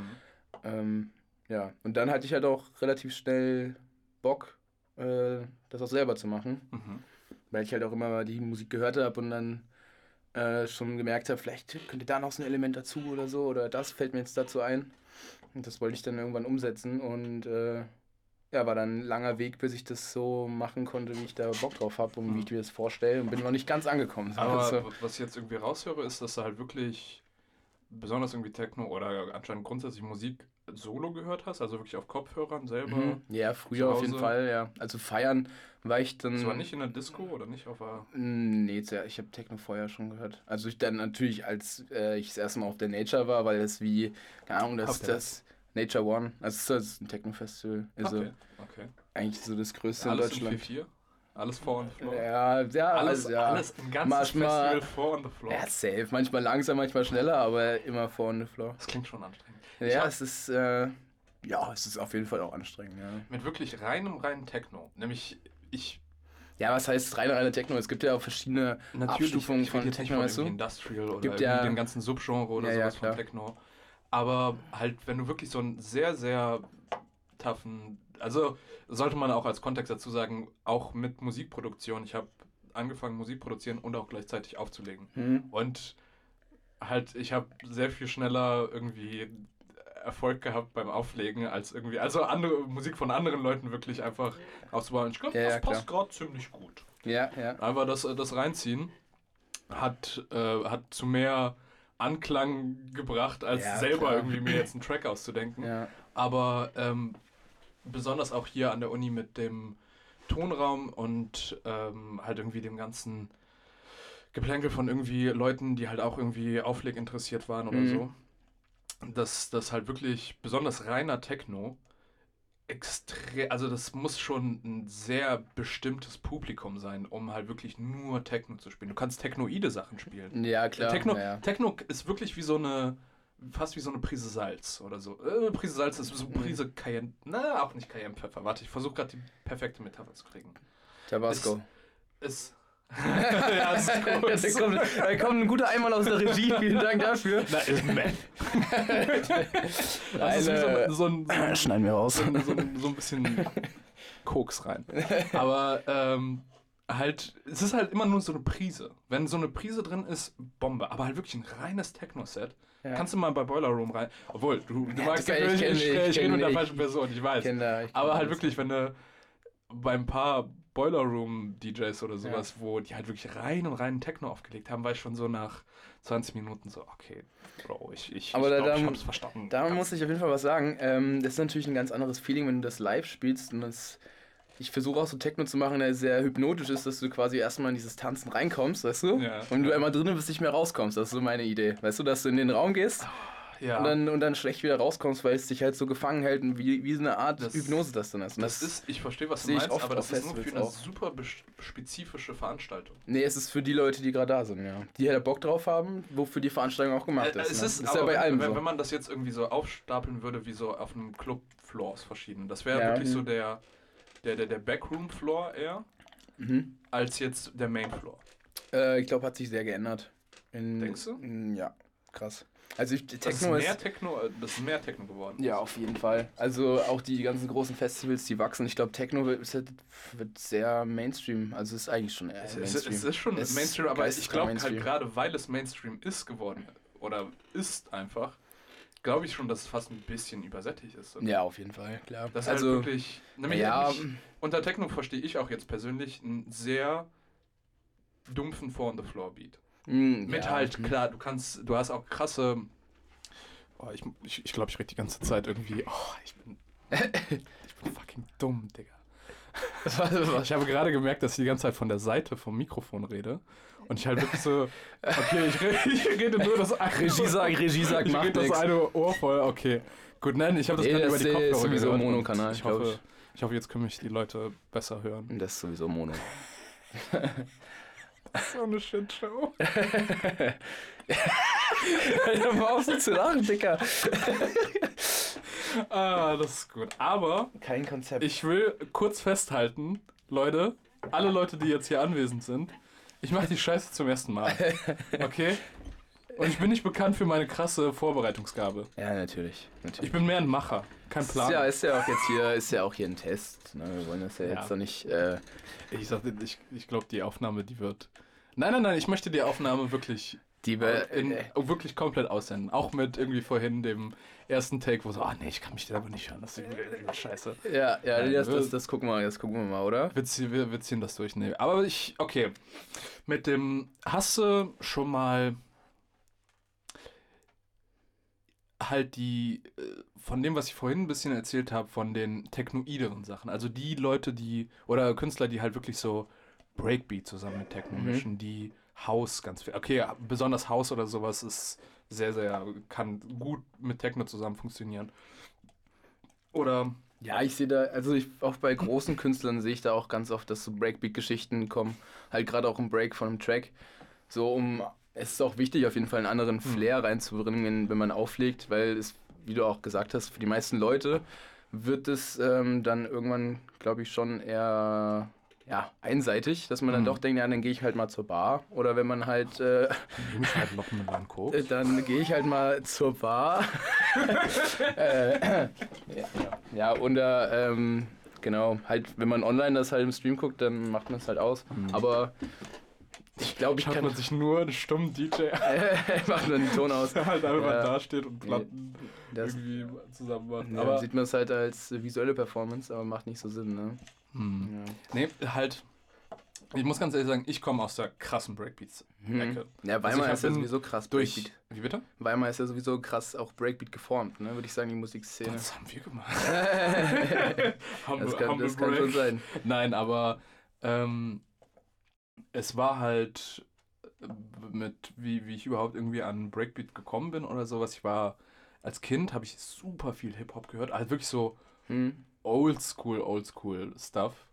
Ähm, ja, und dann hatte ich halt auch relativ schnell Bock, äh, das auch selber zu machen, Mhm. weil ich halt auch immer die Musik gehört habe und dann äh, schon gemerkt habe, vielleicht könnte da noch so ein Element dazu oder so oder das fällt mir jetzt dazu ein. Und das wollte ich dann irgendwann umsetzen und äh, ja, war dann ein langer Weg, bis ich das so machen konnte, wie ich da Bock drauf habe und wie ich mir das vorstelle und bin noch nicht ganz angekommen. Aber so. was ich jetzt irgendwie raushöre, ist, dass du halt wirklich besonders irgendwie Techno oder anscheinend grundsätzlich Musik solo gehört hast, also wirklich auf Kopfhörern selber. Mhm. Ja, früher auf jeden. Fall, ja. Also feiern war ich dann. Das war nicht in der Disco oder nicht auf der. Mm, Nee, ich habe Techno vorher schon gehört. Also ich dann natürlich, als äh, ich das erste Mal auf der Nature war, weil das wie, keine Ahnung, das ist das Nature One. Also das ist ein Techno-Festival. Also okay, okay. eigentlich so das größte Alles in Deutschland. in 4-4? Alles vor the floor. Ja, ja, alles, ja. alles im ganzen Manchmal- Festival vor on the floor. Ja, safe. Manchmal langsam, manchmal schneller, aber immer vor on the floor. Das klingt schon anstrengend. Ja, es ist, äh, ja, es ist auf jeden Fall auch anstrengend, ja. Mit wirklich reinem, reinen Techno. Nämlich, ich Ja, was heißt reine, reine Techno? Es gibt ja auch verschiedene Natürlich, Abstufungen ich rede von Techno, von weißt du? Industrial oder Gibt ja- den ganzen Subgenre oder Ja, ja, sowas von klar. Techno. Aber halt, wenn du wirklich so einen sehr, sehr toughen, also sollte man auch als Kontext dazu sagen, auch mit Musikproduktion, ich habe angefangen Musik produzieren und auch gleichzeitig aufzulegen. Hm. Und halt, ich habe sehr viel schneller irgendwie Erfolg gehabt beim Auflegen als irgendwie, also andere Musik von anderen Leuten wirklich einfach auszubauen. Ich glaube, Ja, das ja, passt gerade ziemlich gut. Ja, ja. Aber das, das Reinziehen hat, äh, hat zu mehr Anklang gebracht, als Ja, selber klar. irgendwie mir jetzt einen Track auszudenken. ja. Aber ähm, besonders auch hier an der Uni mit dem Tonraum und ähm, halt irgendwie dem ganzen Geplänkel von irgendwie Leuten, die halt auch irgendwie Aufleg interessiert waren oder Mhm. so. Dass das halt wirklich besonders reiner Techno extrem, also das muss schon ein sehr bestimmtes Publikum sein, um halt wirklich nur Techno zu spielen. Du kannst technoide Sachen spielen. Ja, klar. Techno, ja. Techno ist wirklich wie so eine, fast wie so eine Prise Salz oder so. Äh, Prise Salz ist so Mhm. eine Prise Cayenne, na, auch nicht Cayenne-Pfeffer. Warte, ich versuche gerade die perfekte Metapher zu kriegen. Tabasco. Ist, ja, ist da, groß. kommt, da kommt ein guter Einmal aus der Regie. Vielen Dank dafür. Na, ist. Das wie Eine- so, so, ein, so, ein, Schneiden wir raus. so, ein, so, ein, ein bisschen Koks rein. Aber ähm, halt, es ist halt immer nur so eine Prise. Wenn so eine Prise drin ist, Bombe. Aber halt wirklich ein reines Techno-Set. Ja. Kannst du mal bei Boiler Room rein. Obwohl, du, du Ja, magst ja, ich ich, ich, ich rede mit der falschen Person, ich weiß. Ich kenn da, ich kenn Aber halt das. wirklich, wenn du beim paar Boiler Room DJs oder sowas, wo die halt wirklich rein und reinen Techno aufgelegt haben, war ich schon so nach 20 Minuten so, okay, Bro, ich, ich, Aber ich, da- glaub, ich da- hab's verstanden. Da muss ich auf jeden Fall was sagen. Ähm, das ist natürlich ein ganz anderes Feeling, wenn du das live spielst. Und das, ich versuche auch so Techno zu machen, der sehr hypnotisch ist, dass du quasi erstmal in dieses Tanzen reinkommst, weißt du? Ja. Und du einmal drinnen bist, nicht mehr rauskommst. Das ist so meine Idee. Weißt du, dass du in den Raum gehst ja. und, dann, und dann schlecht wieder rauskommst, weil es dich halt so gefangen hält und wie, wie so eine Art Das- Hypnose das dann ist. Und Das ist, ich verstehe, was du meinst, aber das ist nur für eine auch. super spezifische Veranstaltung. Nee, es ist für die Leute, die gerade da sind, ja. Die halt Bock drauf haben, wofür die Veranstaltung auch gemacht Äh, ist. es ne? ist, ist ja bei wenn, allem wenn, so. wenn man das jetzt irgendwie so aufstapeln würde, wie so auf einem Club-Floors verschieden. Das wäre Ja. wirklich so der, der, der, der Backroom-Floor eher, Mhm. als jetzt der Main-Floor. Äh, ich glaube, hat sich sehr geändert. In, Denkst du? in- Ja, krass. Also ich, Das ist, Techno ist, mehr Techno, äh, das ist mehr Techno geworden. Ja, auf jeden Fall. Also auch die ganzen großen Festivals, die wachsen. Ich glaube, Techno wird, wird sehr Mainstream. Also es ist eigentlich schon eher Es, es, Mainstream. es ist schon Es ist Mainstream, aber ich glaube halt gerade, weil es Mainstream ist geworden, oder ist einfach, glaube ich schon, dass es fast ein bisschen übersättigt ist. oder? Ja, auf jeden Fall, klar. Das ist also, halt wirklich. Nämlich ja, nämlich unter Techno verstehe ich auch jetzt persönlich einen sehr dumpfen Four on the Floor Beat. mh, Mit ja, halt, mh. klar, du kannst, du hast auch krasse. Oh, ich glaube, ich, ich, glaub, ich rede die ganze Zeit irgendwie. Oh, ich bin. ich bin fucking dumm, Digga. Ich habe gerade gemerkt, dass ich die ganze Zeit von der Seite vom Mikrofon rede. Und ich halt wirklich so, okay, ich rede, ich rede nur das eine Regie sagt, Regie sagt, rede das eine Ohr voll, okay. Gut, nein, ich habe das Nee, gerade über das die ist Kopfhörer sowieso gehört Monokanal, Ich hoffe, ich. ich hoffe, jetzt können mich die Leute besser hören. Das ist sowieso Mono. So eine Shitshow. Hör mal auf so zu lachen, Dicker. Ah, das ist gut. Aber Kein Konzept. ich will kurz festhalten, Leute, alle Leute, die jetzt hier anwesend sind, ich mache die Scheiße zum ersten Mal. Okay? Und ich bin nicht bekannt für meine krasse Vorbereitungsgabe. ja, natürlich. natürlich. Ich bin mehr ein Macher, kein Plan. ja, ist ja auch jetzt hier, ist ja auch hier ein Test. Ne? Wir wollen das ja, Ja. jetzt doch nicht. Äh, Ich sagte, ich, ich glaube, die Aufnahme, die wird. Nein, nein, nein, ich möchte die Aufnahme wirklich, die be- in, äh, wirklich komplett aussenden. Auch mit irgendwie vorhin dem ersten Take, wo so, ah nee, ich kann mich selber nicht hören, das ist irgendwie scheiße. Ja, ja, Nein, das, wir- das, das gucken wir, das gucken wir mal, oder? Wir ziehen, wir, wir ziehen das durch. Nee. Aber ich, okay. Mit dem, hast du schon mal halt die, äh, von dem, was ich vorhin ein bisschen erzählt habe, von den technoideren Sachen. Also die Leute, die, oder Künstler, die halt wirklich so Breakbeat zusammen mit Techno Mhm. mischen, die House ganz viel. Okay, besonders House oder sowas ist sehr, sehr, kann gut mit Techno zusammen funktionieren. Oder Ja, ich sehe da, also ich, auch bei großen Künstlern sehe ich da auch ganz oft, dass so Breakbeat-Geschichten kommen. Halt gerade auch im Break von einem Track. So um, es ist auch wichtig, auf jeden Fall einen anderen Flair reinzubringen, wenn, man auflegt, weil es, wie du auch gesagt hast, für die meisten Leute wird es ähm, dann irgendwann, glaube ich, schon eher ja, einseitig, dass man dann Mhm. doch denkt, ja, dann gehe ich halt mal zur Bar. Oder wenn man halt, äh, Nehme ich halt noch mit einem Koks. dann gehe ich halt mal zur Bar. äh, ja, ja, oder ähm, genau, halt, wenn man online das halt im Stream guckt, dann macht man es halt aus. Mhm. Aber ich glaube, ich Schaut kann. man sich nur einen stummen DJ an, macht man den Ton aus. der halt einfach Ja. dasteht und Platten Das, irgendwie zusammen macht. ja, aber sieht man es halt als visuelle Performance, aber macht nicht so Sinn, ne? Hm. Ja. Nee, halt. Ich muss ganz ehrlich sagen, ich komme aus der krassen Breakbeats-Ecke. Mhm. Ja, Weimar Also ist ja sowieso krass Durch. Breakbeat. Wie bitte? Weimar ist ja sowieso krass auch Breakbeat geformt, ne? Würde ich sagen, die Musikszene. Das haben wir gemacht. das kann, das kann schon sein. Nein, aber ähm, es war halt äh, mit, wie, wie ich überhaupt irgendwie an Breakbeat gekommen bin oder sowas. Ich war, als Kind habe ich super viel Hip-Hop gehört. Halt wirklich so Hm. oldschool, oldschool Stuff.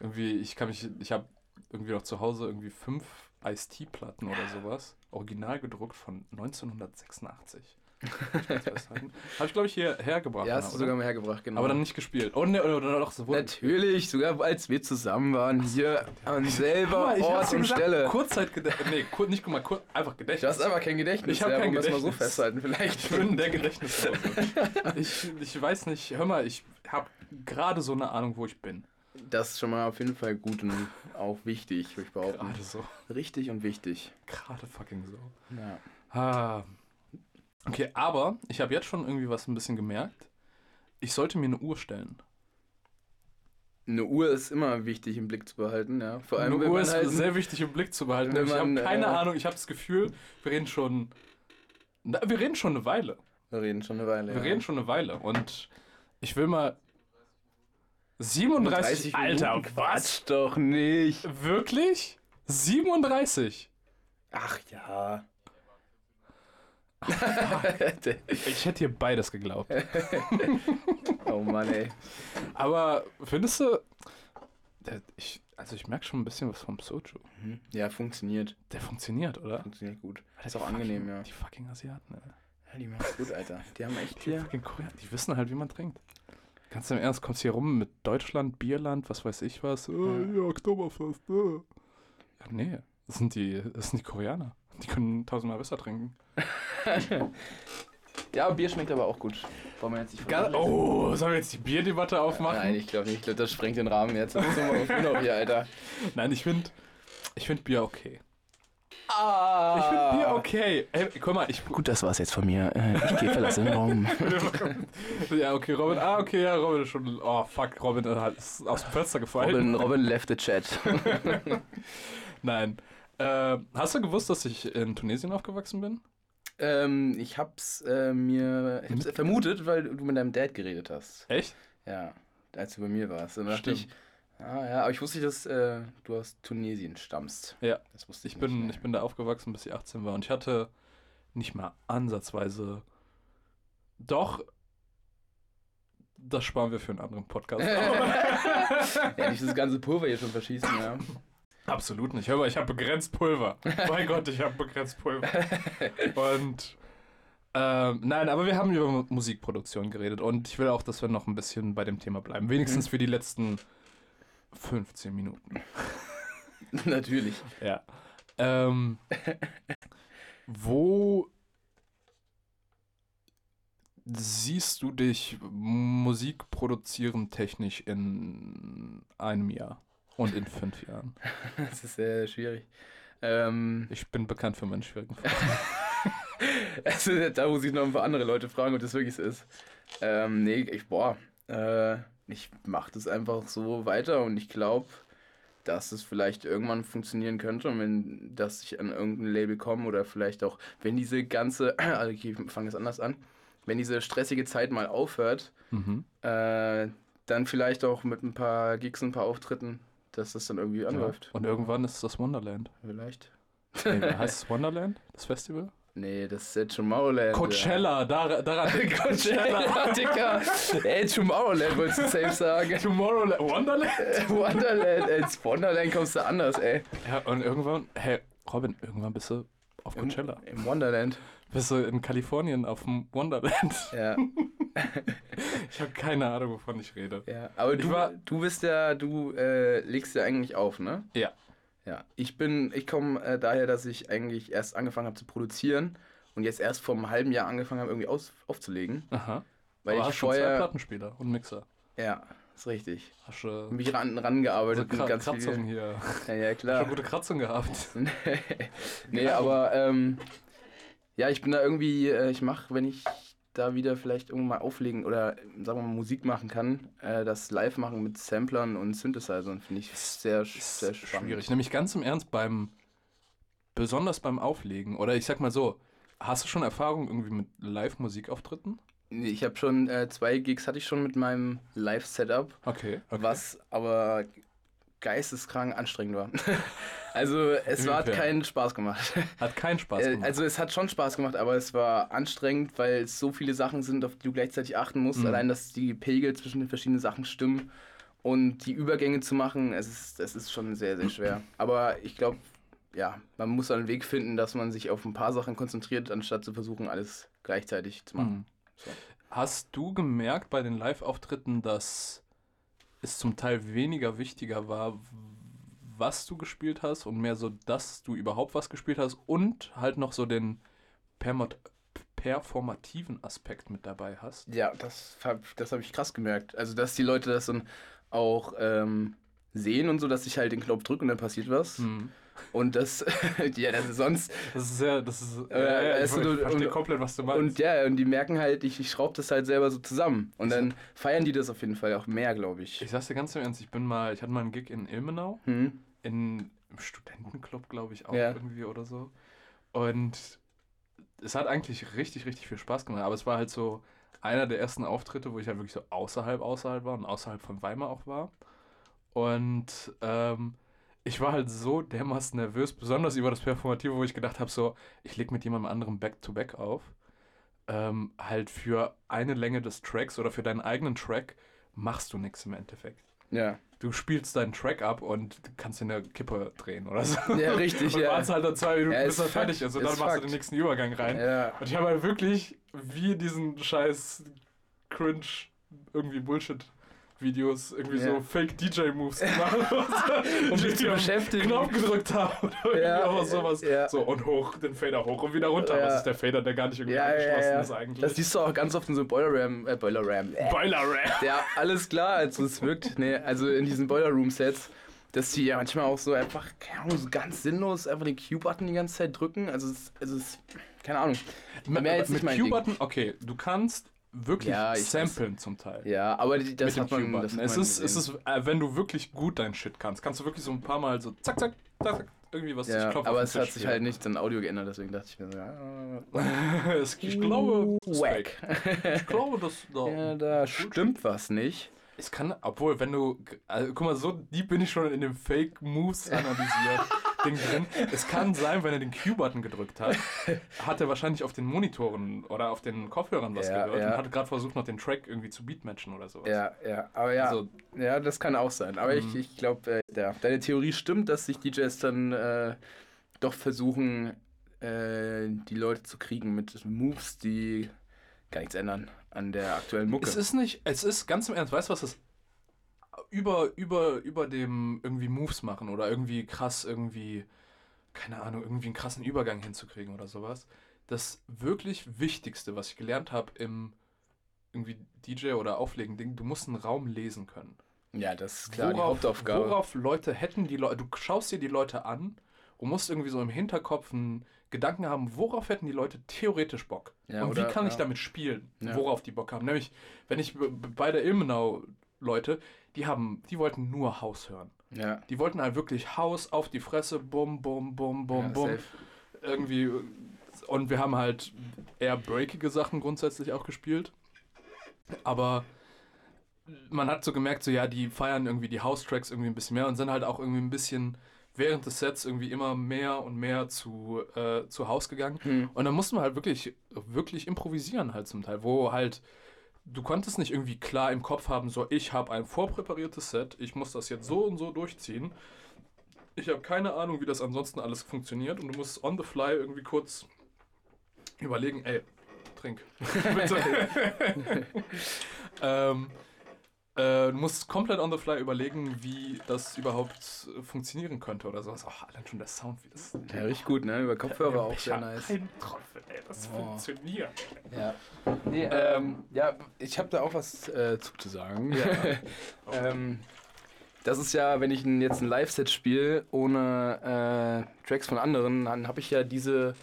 Irgendwie, ich kann mich, ich habe irgendwie noch zu Hause irgendwie fünf Ice-T-Platten oder sowas. Original gedruckt von 1986. Habe ich, glaube ich, hier hergebracht. Ja, mal, hast du oder? sogar mal hergebracht, genau. Aber dann nicht gespielt. Oh, ne, oder, oder doch so. Natürlich, sogar als wir zusammen waren, hier an selber mal, Ort und gesagt, Stelle. Kurzzeitgedächtnis. Nee, kur nicht guck mal, kur einfach Du Gedächtnis. hast aber kein Gedächtnis. Ich hab ja, kein es mal so Gedächtnis. festhalten, vielleicht. Ich bin der Gedächtnislose. ich, ich weiß nicht, hör mal, ich habe gerade so eine Ahnung, wo ich bin. Das ist schon mal auf jeden Fall gut und auch wichtig, würde ich behaupten. Gerade so. Richtig und wichtig. Gerade fucking so. Ja. Ah. Okay, aber ich habe jetzt schon irgendwie was ein bisschen gemerkt. Ich sollte mir eine Uhr stellen. Eine Uhr ist immer wichtig im Blick zu behalten, ja. Vor allem, eine Uhr man ist halt sehr wichtig im Blick zu behalten. wenn Ich habe man, keine äh, Ahnung, ich habe das Gefühl, wir reden schon. Wir reden schon eine Weile. Wir reden schon eine Weile. Wir ja. reden schon eine Weile. Und ich will mal. 37 Alter, Minuten, was? Quatsch doch nicht. Wirklich? 37? Ach ja. Ich hätte dir beides geglaubt. oh Mann, ey. Aber findest du. Der, ich, also ich merke schon ein bisschen was vom Soju. Mhm. Ja, funktioniert. Der funktioniert, oder? Funktioniert gut. Alter, Ist auch die angenehm, fucking, ja. Die fucking Asiaten, ey. Ja, die machen's gut, Alter. Die haben echt Die hier. fucking Koreaner, die wissen halt, wie man trinkt. Ganz im Ernst, kommst hier rum mit Deutschland, Bierland, was weiß ich was. Äh, ja, Oktoberfest, äh. Ja, nee, das sind, die, das sind die Koreaner. Die können tausendmal besser trinken. Ja, Bier schmeckt aber auch gut. Wollen wir jetzt nicht Ga- verwechseln? Oh, sollen wir jetzt die Bierdebatte aufmachen? Nein, ich glaube nicht. Ich glaube, das sprengt den Rahmen jetzt. Jetzt sind wir auf Urlaub hier, Alter. Nein, ich finde ich find Bier okay. Ah. Ich finde Bier okay. Ey, guck mal, ich. Gut, das war's jetzt von mir. Äh, Ich gehe verlasse den Raum. ja, okay, Robin. Ah, okay, ja, Robin ist schon. Oh, fuck, Robin äh, ist aus dem Fenster gefallen. Robin, Robin left the chat. Nein. Äh, hast du gewusst, dass ich in Tunesien aufgewachsen bin? ähm, ich hab's äh, mir ich hab's vermutet, weil du mit deinem Dad geredet hast. Echt? Ja, als du bei mir warst. Und dachte ich, ah, ja, aber ich wusste nicht, dass äh, du aus Tunesien stammst. Ja. Das wusste ich, Ich bin, nicht. ich bin da aufgewachsen, bis ich 18 war. Und ich hatte nicht mal ansatzweise. Doch. Das sparen wir für einen anderen Podcast. ja, nicht das ganze Pulver hier schon verschießen, ja. Absolut nicht. Hör mal, ich habe begrenzt Pulver. mein Gott, ich habe begrenzt Pulver. Und ähm, nein, aber wir haben über Mu- Musikproduktion geredet und ich will auch, dass wir noch ein bisschen bei dem Thema bleiben. Wenigstens für die letzten 15 Minuten. Natürlich. Ja. Ähm, wo siehst du dich Musik produzieren technisch in einem Jahr und in fünf Jahren? Das ist sehr schwierig. Ähm, Ich bin bekannt für meine schwierigen Fragen. also da muss ich noch ein paar andere Leute fragen, ob das wirklich so ist. Ähm, nee, ich, boah, äh, ich mach das einfach so weiter und ich glaube, dass es vielleicht irgendwann funktionieren könnte und wenn das ich an irgendein Label komme oder vielleicht auch, wenn diese ganze, also ich fange es anders an, wenn diese stressige Zeit mal aufhört, Mhm. äh, dann vielleicht auch mit ein paar Gigs und ein paar Auftritten, dass das dann irgendwie anläuft. Und irgendwann ist das Wonderland. Vielleicht. Nee, heißt es Wonderland, das Festival? Nee, das ist jetzt Tomorrowland. Coachella, dar, daran. Coachella, Digga. Ey, Tomorrowland wolltest du safe sagen. Tomorrowland. Wonderland? Wonderland, ey, ins Wonderland kommst du anders, ey. Ja, und irgendwann, hey, Robin, irgendwann bist du auf Im, Coachella. Im Wonderland. Bist du in Kalifornien auf dem Wonderland? Ja, Ich habe keine Ahnung, wovon ich rede. ja. Aber du, war- du bist ja, du äh, legst ja eigentlich auf, ne? Ja. Ja. Ich bin, ich komme äh, daher, dass ich eigentlich erst angefangen habe zu produzieren und jetzt erst vor einem halben Jahr angefangen habe, irgendwie aus, aufzulegen. Aha. Weil Aber ich hast schon zwei vorher. Plattenspieler und Mixer. Ja, ist richtig. Hast du Mich ran, also rangearbeitet mit Kra ganz Kratzung viel. hier. Ja, ja, Hast klar. du gute Kratzung gehabt? nee, aber ähm, ja, ich bin da irgendwie, äh, ich mache, wenn ich da wieder vielleicht irgendwann mal auflegen oder sagen wir mal Musik machen kann, äh, das live machen mit Samplern und Synthesizern finde ich sehr, sehr spannend. schwierig. Nämlich ganz im Ernst beim, besonders beim Auflegen. Oder ich sag mal so, hast du schon Erfahrung irgendwie mit Live-Musikauftritten? Nee, Ich habe schon äh, zwei Gigs hatte ich schon mit meinem Live-Setup, Okay. okay. was aber geisteskrank anstrengend war. also es war, hat keinen Spaß gemacht. Hat keinen Spaß Äh, gemacht. Also es hat schon Spaß gemacht, aber es war anstrengend, weil es so viele Sachen sind, auf die du gleichzeitig achten musst. Mhm. Allein, dass die Pegel zwischen den verschiedenen Sachen stimmen und die Übergänge zu machen, es ist, es ist schon sehr, sehr schwer. Aber ich glaube, ja, man muss einen Weg finden, dass man sich auf ein paar Sachen konzentriert, anstatt zu versuchen, alles gleichzeitig zu machen. Mhm. So. Hast du gemerkt bei den Live-Auftritten, dass es zum Teil weniger wichtiger war, was du gespielt hast und mehr so, dass du überhaupt was gespielt hast und halt noch so den performativen Aspekt mit dabei hast? Ja, das habe das hab ich krass gemerkt. Also, dass die Leute das dann auch ähm, sehen und so, dass ich halt den Knopf drücke und dann passiert was. Mhm. Und das, ja, das ist sonst, Das ist sehr, das ist, Äh, ja, ja, ich, ich verstehe und- komplett, was du meinst. Und ja, und die merken halt, ich, ich schraube das halt selber so zusammen. Und dann feiern die das auf jeden Fall auch mehr, glaube ich. ich sag's dir ganz im Ernst, ich bin mal, ich hatte mal einen Gig in Ilmenau, Hm? in, im Studentenclub, glaube ich, auch Ja. irgendwie oder so. Und es hat eigentlich richtig, richtig viel Spaß gemacht. Aber es war halt so einer der ersten Auftritte, wo ich halt wirklich so außerhalb, außerhalb war und außerhalb von Weimar auch war. Und ähm, ich war halt so dermaßen nervös, besonders über das Performative, wo ich gedacht habe, so, ich leg mit jemandem anderem Back-to-Back auf. Ähm, halt für eine Länge des Tracks oder für deinen eigenen Track machst du nichts im Endeffekt. Ja. Du spielst deinen Track ab und kannst in der Kippe drehen oder so. Ja, richtig, und ja. wartest halt dann zwei Minuten, Ja, bis ist er fertig ist und dann machst du Fakt. den nächsten Übergang rein. Ja. Und ich habe halt wirklich wie diesen scheiß cringe irgendwie Bullshit Videos irgendwie Ja. so Fake DJ Moves gemacht Um die zu beschäftigen. Knopf gedrückt haben oder irgendwie Ja, auch sowas. ja. So und hoch, den Fader hoch und wieder runter. Ja. Was ist der Fader, der gar nicht irgendwie Ja, angeschlossen ja. ist eigentlich? Das siehst du auch ganz oft in so Boiler Ram, äh, Boiler Ram. Äh. Boiler Rap. Ja, alles klar, also es wirkt, nee, also in diesen Boiler Room Sets, dass die ja manchmal auch so einfach, keine Ahnung, so ganz sinnlos einfach den Q-Button die ganze Zeit drücken. Also es, also es keine Ahnung. Mehr jetzt Mit. Q-Button, okay, du kannst wirklich Ja, samplen zum Teil. Ja, aber die, das mit hat man, das hat Es ist, es gesehen. ist äh, wenn du wirklich gut dein Shit kannst, kannst du wirklich so ein paar Mal so zack, zack, zack, zack irgendwie was Ja, aber es hat sich halt nicht an Audio geändert, deswegen dachte ich mir so, ja, spielen. Ich glaube, wack. Ich glaube, das da, Ja, da stimmt was nicht. Es kann, obwohl, wenn du, also, guck mal, so deep bin ich schon in dem Fake Moves analysiert Ding drin. Es kann sein, wenn er den Q-Button gedrückt hat, hat er wahrscheinlich auf den Monitoren oder auf den Kopfhörern was Ja, gehört ja. und hat gerade versucht, noch den Track irgendwie zu beatmatchen oder sowas. Ja, ja, aber ja, Also, ja, das kann auch sein. Aber ich, Mhm. ich glaube, äh, ja, deine Theorie stimmt, dass sich DJs dann äh, doch versuchen, äh, die Leute zu kriegen mit Moves, die gar nichts ändern an der aktuellen Mucke. Es ist nicht, es ist ganz im Ernst, weißt du, was das über, über, über dem irgendwie Moves machen oder irgendwie krass irgendwie, keine Ahnung, irgendwie einen krassen Übergang hinzukriegen oder sowas. Das wirklich Wichtigste, was ich gelernt habe im irgendwie DJ oder Auflegen-Ding, du musst einen Raum lesen können. ja, das ist klar, die worauf, Hauptaufgabe. worauf Leute hätten die Leute, du schaust dir die Leute an und musst irgendwie so im Hinterkopf einen Gedanken haben, worauf hätten die Leute theoretisch Bock? Ja, und oder- wie kann ich ja. damit spielen, Ja. worauf die Bock haben? Nämlich, wenn ich bei der Ilmenau-Leute, die haben, die wollten nur Haus hören. ja, Die wollten halt wirklich Haus auf die Fresse, bum, bum, bum, bum, ja, bum. safe. Irgendwie. Und wir haben halt eher breakige Sachen grundsätzlich auch gespielt. Aber man hat so gemerkt, so ja, die feiern irgendwie die House-Tracks irgendwie ein bisschen mehr und sind halt auch irgendwie ein bisschen während des Sets irgendwie immer mehr und mehr zu, äh, zu Haus gegangen. Hm. Und dann mussten wir halt wirklich, wirklich improvisieren halt zum Teil, wo halt du konntest nicht irgendwie klar im Kopf haben, so ich habe ein vorpräpariertes Set, ich muss das jetzt so und so durchziehen. Ich habe keine Ahnung, wie das ansonsten alles funktioniert und du musst on the fly irgendwie kurz überlegen, ey, trink. Bitte. ähm, äh, du musst komplett on the fly überlegen, wie das überhaupt äh, funktionieren könnte oder sowas. Oh, allein schon der Sound, wie das. Ja, richtig gut, ne? Über Kopfhörer auch sehr nice. eintropfen, ey, das Oh. funktioniert. Ja. Nee, ähm, ja, ich habe da auch was äh, zuzusagen. Ja. ähm, das ist ja, wenn ich ein, jetzt ein Live-Set spiele ohne äh, Tracks von anderen, dann habe ich ja diese,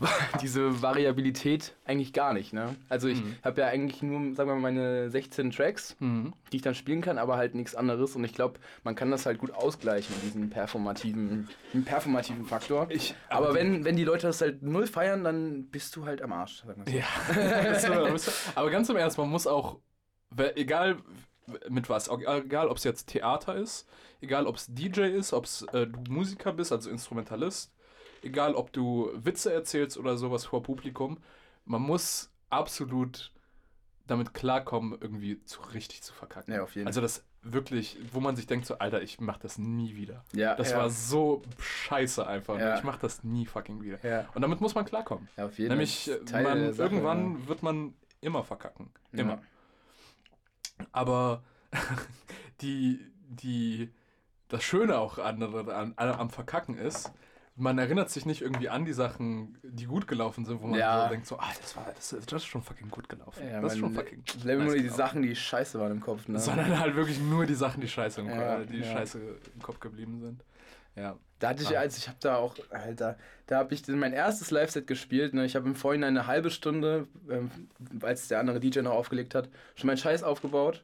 diese Variabilität eigentlich gar nicht. Ne? Also ich Mhm. habe ja eigentlich nur, sagen wir mal, meine 16 Tracks, Mhm. die ich dann spielen kann, aber halt nichts anderes. Und ich glaube, man kann das halt gut ausgleichen, diesen performativen, performativen Faktor. Ich, aber wenn, wenn die Leute das halt null feiern, dann bist du halt am Arsch. Sagen wir so. Ja. Aber ganz im Ernst, man muss auch, egal mit was, egal ob es jetzt Theater ist, egal ob es DJ ist, ob es äh, du Musiker bist, also Instrumentalist, egal ob du Witze erzählst oder sowas vor Publikum, man muss absolut damit klarkommen, irgendwie zu richtig zu verkacken. Ja, auf jeden Also das wirklich, wo man sich denkt so, Alter, ich mach das nie wieder. Ja, Das ja. war so scheiße einfach. Ja. Ich mach das nie fucking wieder. Ja, Und damit muss man klarkommen. ja auf jeden Nämlich, man, Sache, irgendwann wird man immer verkacken. ja. Immer. Aber die, die, das Schöne auch an, an, an, am Verkacken ist, man erinnert sich nicht irgendwie an die Sachen, die gut gelaufen sind, wo man Ja. so denkt, so, ah, das, war, das, das ist schon fucking gut gelaufen. Ja, das ist schon fucking glaube nice nur die gelaufen. Sachen, die scheiße waren im Kopf. Ne? Sondern halt wirklich nur die Sachen, die scheiße im, Ja, Ko- die scheiße im Kopf geblieben sind. Ja. Da hatte ich ja, Ah. als ich habe da auch, Alter, da habe ich mein erstes Live-Set gespielt. Ne? Ich habe im Vorhinein eine halbe Stunde, ähm, als der andere DJ noch aufgelegt hat, schon meinen Scheiß aufgebaut.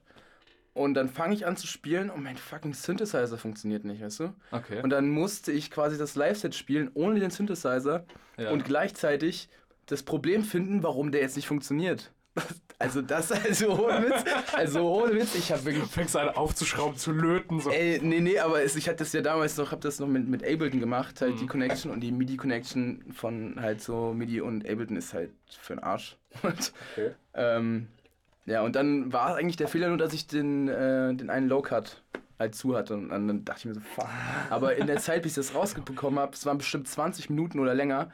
Und dann fange ich an zu spielen und mein fucking Synthesizer funktioniert nicht, weißt du? Okay. Und dann musste ich quasi das Live-Set spielen ohne den Synthesizer ja. und gleichzeitig das Problem finden, warum der jetzt nicht funktioniert. Also das, also ohne Witz, also ohne Witz, ich habe wirklich du fängst an aufzuschrauben, zu löten. So. Ey, nee, nee, aber es, ich hatte das ja damals noch, hab das noch mit, mit Ableton gemacht, halt die Mhm. Connection und die MIDI-Connection von halt so MIDI und Ableton ist halt für den Arsch. Und, Okay. ähm, ja, und dann war eigentlich der Fehler nur, dass ich den, äh, den einen Low-Cut halt zu hatte und dann, dachte ich mir so, fuck. Aber in der Zeit, bis ich das rausbekommen habe, es waren bestimmt 20 Minuten oder länger,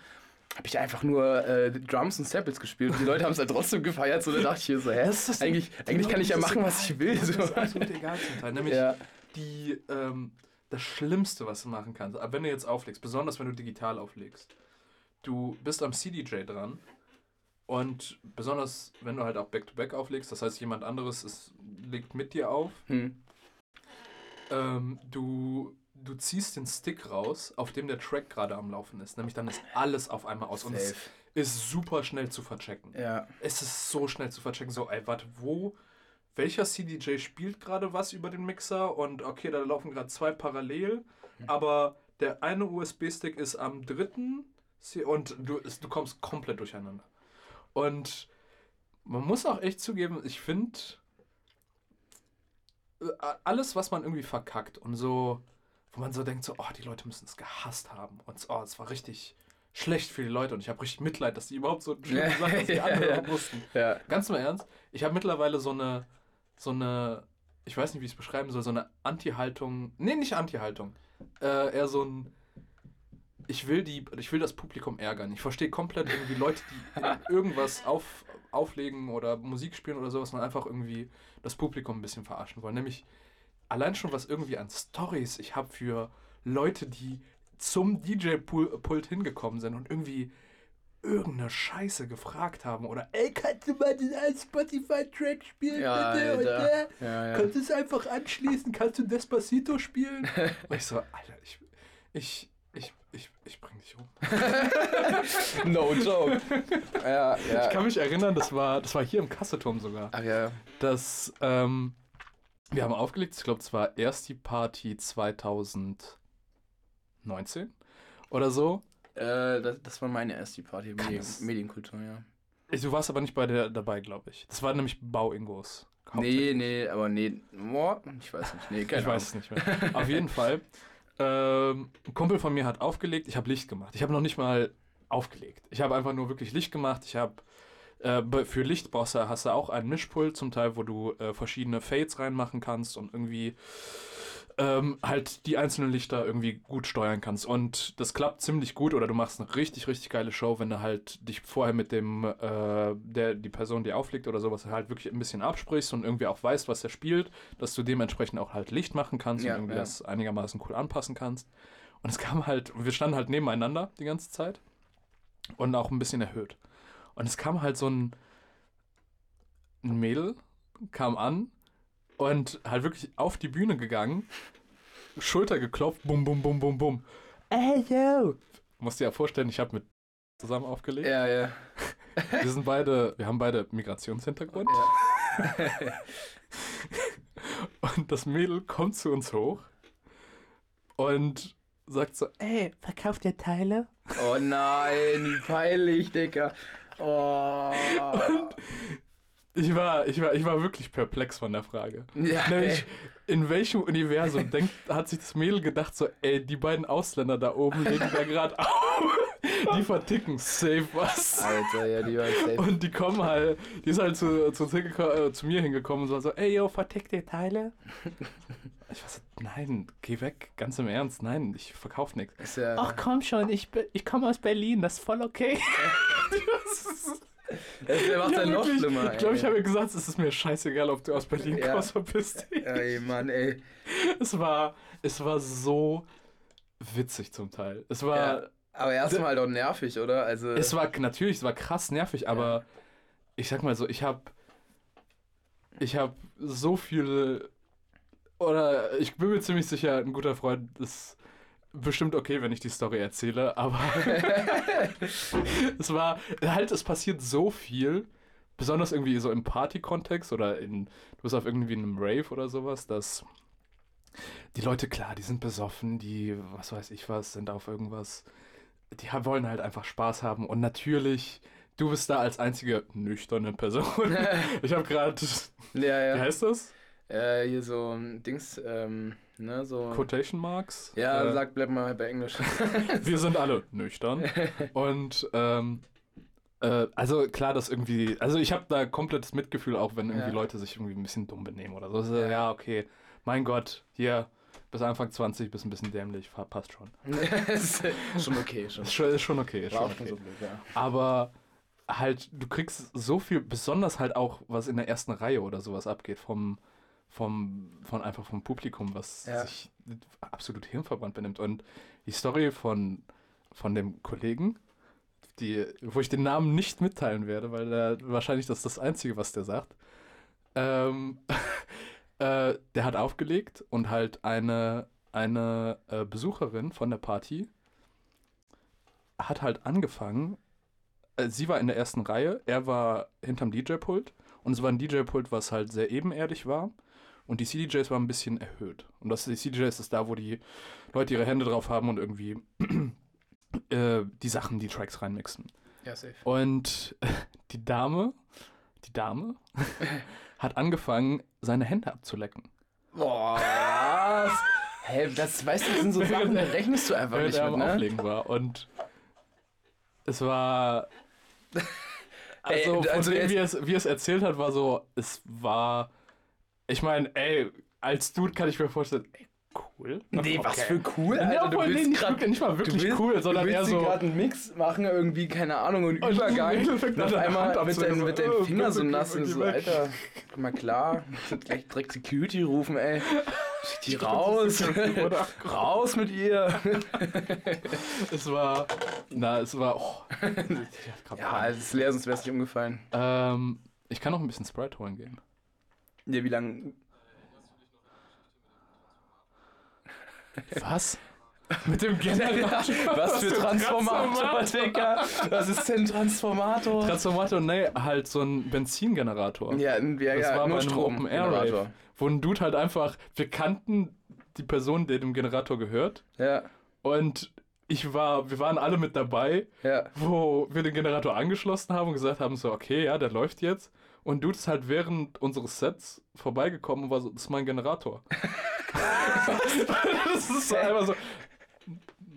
habe ich einfach nur äh, Drums und Samples gespielt und die Leute haben es halt trotzdem gefeiert, so da dachte ich mir so, hä? Das ist- eigentlich eigentlich kann ich ja Das machen, was ich egal. will. Das So. ist absolut egal zum Teil. Nämlich Ja. die, ähm, das Schlimmste, was du machen kannst, aber wenn du jetzt auflegst, besonders wenn du digital auflegst, du bist am CDJ dran und besonders wenn du halt auch Back-to-Back auflegst, das heißt jemand anderes ist, legt mit dir auf, Hm. ähm, du, du ziehst den Stick raus, auf dem der Track gerade am Laufen ist, nämlich dann ist alles auf einmal aus und es Safe. ist super schnell zu verchecken. Ja. Es ist so schnell zu verchecken, so, ey, warte, wo, welcher CDJ spielt gerade was über den Mixer und okay, da laufen gerade zwei parallel, aber der eine USB-Stick ist am dritten und du, du kommst komplett durcheinander. Und man muss auch echt zugeben, ich finde, alles, was man irgendwie verkackt und so, wo man so denkt, so, oh, die Leute müssen es gehasst haben und oh, es war richtig schlecht für die Leute und ich habe richtig Mitleid, dass die überhaupt so schlimme Sachen ja, anhören ja. mussten. Ja. Ganz im Ernst, ich habe mittlerweile so eine, so eine, ich weiß nicht, wie ich es beschreiben soll, so eine Anti-Haltung, nee, nicht Anti-Haltung, äh, eher so ein, ich will die, ich will das Publikum ärgern. Ich verstehe komplett irgendwie Leute, die irgendwas auf, auflegen oder Musik spielen oder sowas und einfach irgendwie das Publikum ein bisschen verarschen wollen. Nämlich allein schon was irgendwie an Stories ich habe für Leute, die zum DJ-Pult hingekommen sind und irgendwie irgendeine Scheiße gefragt haben oder ey, kannst du mal den Spotify-Track spielen, Ja, bitte? Und Alter. der? Ja, ja. Kannst du es einfach anschließen? Kannst du Despacito spielen? Und ich so, Alter, ich, ich, ich, ich, ich bring dich um. No joke. ja, ja. Ich kann mich erinnern, das war, das war hier im Kasseturm sogar. Ach ja. dass ähm, wir haben aufgelegt, ich glaube, es war erst die Party 2019 oder so. Äh, das, das war meine erste Party, Medien, es- Medienkultur, ja. Ich, du warst aber nicht bei der dabei, glaube ich. Das war nämlich Bau-Ingos. Nee, nee, aber nee. Ich weiß nicht. Nee, keine Ich weiß es nicht mehr. Auf jeden Fall ähm, ein Kumpel von mir hat aufgelegt, ich habe Licht gemacht. Ich habe noch nicht mal aufgelegt. Ich habe einfach nur wirklich Licht gemacht. Ich habe äh, für Lichtbosse hast du auch einen Mischpult zum Teil, wo du äh, verschiedene Fades reinmachen kannst und irgendwie ähm, halt die einzelnen Lichter irgendwie gut steuern kannst. Und das klappt ziemlich gut oder du machst eine richtig, richtig geile Show, wenn du halt dich vorher mit dem, äh, der, die Person, die auflegt oder sowas, halt wirklich ein bisschen absprichst und irgendwie auch weißt, was er spielt, dass du dementsprechend auch halt Licht machen kannst Ja, und irgendwie ja. das einigermaßen cool anpassen kannst. Und es kam halt, wir standen halt nebeneinander die ganze Zeit und auch ein bisschen erhöht. Und es kam halt so ein, ein Mädel, kam an und halt wirklich auf die Bühne gegangen, Schulter geklopft, bum, bum, bum, bum, bum. Ey, yo! Musst dir ja vorstellen, ich habe mit zusammen aufgelegt. Ja, ja. Wir sind beide, wir haben beide Migrationshintergrund. ja. Und das Mädel kommt zu uns hoch und sagt so, ey, verkauft ihr Teile? Oh nein, wie peinlich, Digga. Oh. Ich war, ich war, ich war wirklich perplex von der Frage. ja, Nämlich, ey. in welchem Universum denkt, hat sich das Mädel gedacht, so, ey, die beiden Ausländer da oben legen da gerade auf. Die verticken safe was. Alter, ja, die war safe. Und die kommen halt, die ist halt zu, zu, äh, zu mir hingekommen und so, so, ey, yo, vertickt ihr Teile? Ich war so, nein, geh weg, ganz im Ernst, nein, ich verkauf nichts. Ist ja, Ach komm schon, ich, ich komme aus Berlin, das ist voll okay. das macht ja noch wirklich, schlimmer. Ich glaube, ich habe ihr gesagt, es ist mir scheißegal, ob du aus Berlin Ja. kommst, verpiss dich. Ey, Mann, ey. Es war, es war so witzig zum Teil. Es war, Ja. Aber erstmal auch nervig, oder? Also, es war natürlich, es war krass nervig, aber Ja. ich sag mal so, ich habe, ich habe so viel, oder ich bin mir ziemlich sicher, ein guter Freund ist bestimmt okay, wenn ich die Story erzähle, aber es war halt, es passiert so viel, besonders irgendwie so im Party-Kontext oder in, du bist auf irgendwie einem Rave oder sowas, dass die Leute, klar, die sind besoffen, die, was weiß ich was, sind auf irgendwas, die wollen halt einfach Spaß haben und natürlich, du bist da als einzige nüchterne Person. ich habe gerade, ja, wie ja. heißt das? Äh, hier so ein Dings, ähm, ne, so. Quotation Marks? Ja, Äh, sag, bleib mal bei Englisch. wir sind alle nüchtern. Und ähm, äh, also klar, dass irgendwie, also ich habe da komplettes Mitgefühl, auch wenn irgendwie Ja. Leute sich irgendwie ein bisschen dumm benehmen oder so. so Ja. ja. okay, mein Gott, hier bis Anfang 20 bist ein bisschen dämlich, passt schon. ist schon okay, schon. Ist schon, ist schon okay. Ist schon okay. so blöd, ja. Aber halt, du kriegst so viel, besonders halt auch, was in der ersten Reihe oder sowas abgeht, vom, vom, von einfach vom Publikum, was Ja. sich absolut hirnverbrannt benimmt. Und die Story von, von dem Kollegen, die, wo ich den Namen nicht mitteilen werde, weil er wahrscheinlich das ist das Einzige, was der sagt. Ähm, äh, der hat aufgelegt und halt eine, eine äh, Besucherin von der Party hat halt angefangen, äh, sie war in der ersten Reihe, er war hinterm DJ-Pult und es war ein DJ-Pult, was halt sehr ebenerdig war und die CDJs waren ein bisschen erhöht. Und das die CDJs ist da, wo die Leute ihre Hände drauf haben und irgendwie äh, die Sachen, die Tracks reinmixen. Ja, safe. Und die Dame, die Dame hat angefangen, seine Hände abzulecken. Boah, was? Hä, das, weißt du, das sind so Sachen, da rechnest du einfach nicht mit, ne? Auflegen war. Und es war. Also, Ey, von also wie, es, wie es erzählt hat, war so, es war. Ich meine, ey, als Dude kann ich mir vorstellen, ey, cool. Nee, was Okay. für cool, Ja, Alter. obwohl, nee, nicht, grad- wirklich, nicht mal wirklich du willst, cool, sondern du eher willst so. gerade einen Mix machen, irgendwie, keine Ahnung, einen Und Übergang. Und an, auf einmal mit, deinen, abzulecken, mit so, deinen oh, Fingern so nass und so. Alter, guck mal klar, gleich direkt Security rufen, ey. Schick die raus. Raus mit ihr. Es war. Na, es war. Oh. Ja, es ist leer, sonst wäre es nicht umgefallen. ähm, ich kann noch ein bisschen Sprite holen gehen. Ja, wie lange? Was? Mit dem Generator? Was für Transformator, Digga? Was ist denn Transformator? Transformator, nee, halt so ein Benzingenerator. ja, ja, Das ja, war nur einem Strom. Open Air. Rave, wo ein Dude halt einfach, wir kannten die Person, der dem Generator gehört Ja, und ich war, wir waren alle mit dabei, ja. wo wir den Generator angeschlossen haben und gesagt haben so, okay, ja, der läuft jetzt und Dude ist halt während unseres Sets vorbeigekommen und war so, das ist mein Generator. das ist so einfach so.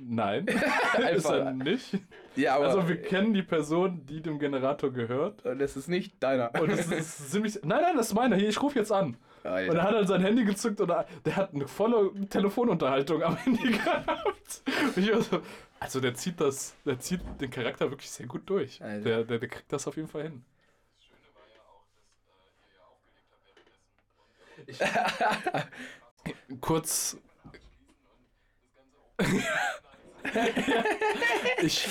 Nein, ist er Einfach. nicht. Ja, aber. Also wir kennen die Person, die dem Generator gehört. Und das ist nicht deiner. Und es ist ziemlich. Nein, nein, das ist meiner. Hier, ich rufe jetzt an. Alter. Und er hat halt sein Handy gezückt und er- der hat eine volle Telefonunterhaltung am Handy gehabt. Und ich war so, also der zieht das, der zieht den Charakter wirklich sehr gut durch. Der, der, der kriegt das auf jeden Fall hin. kurz. ich,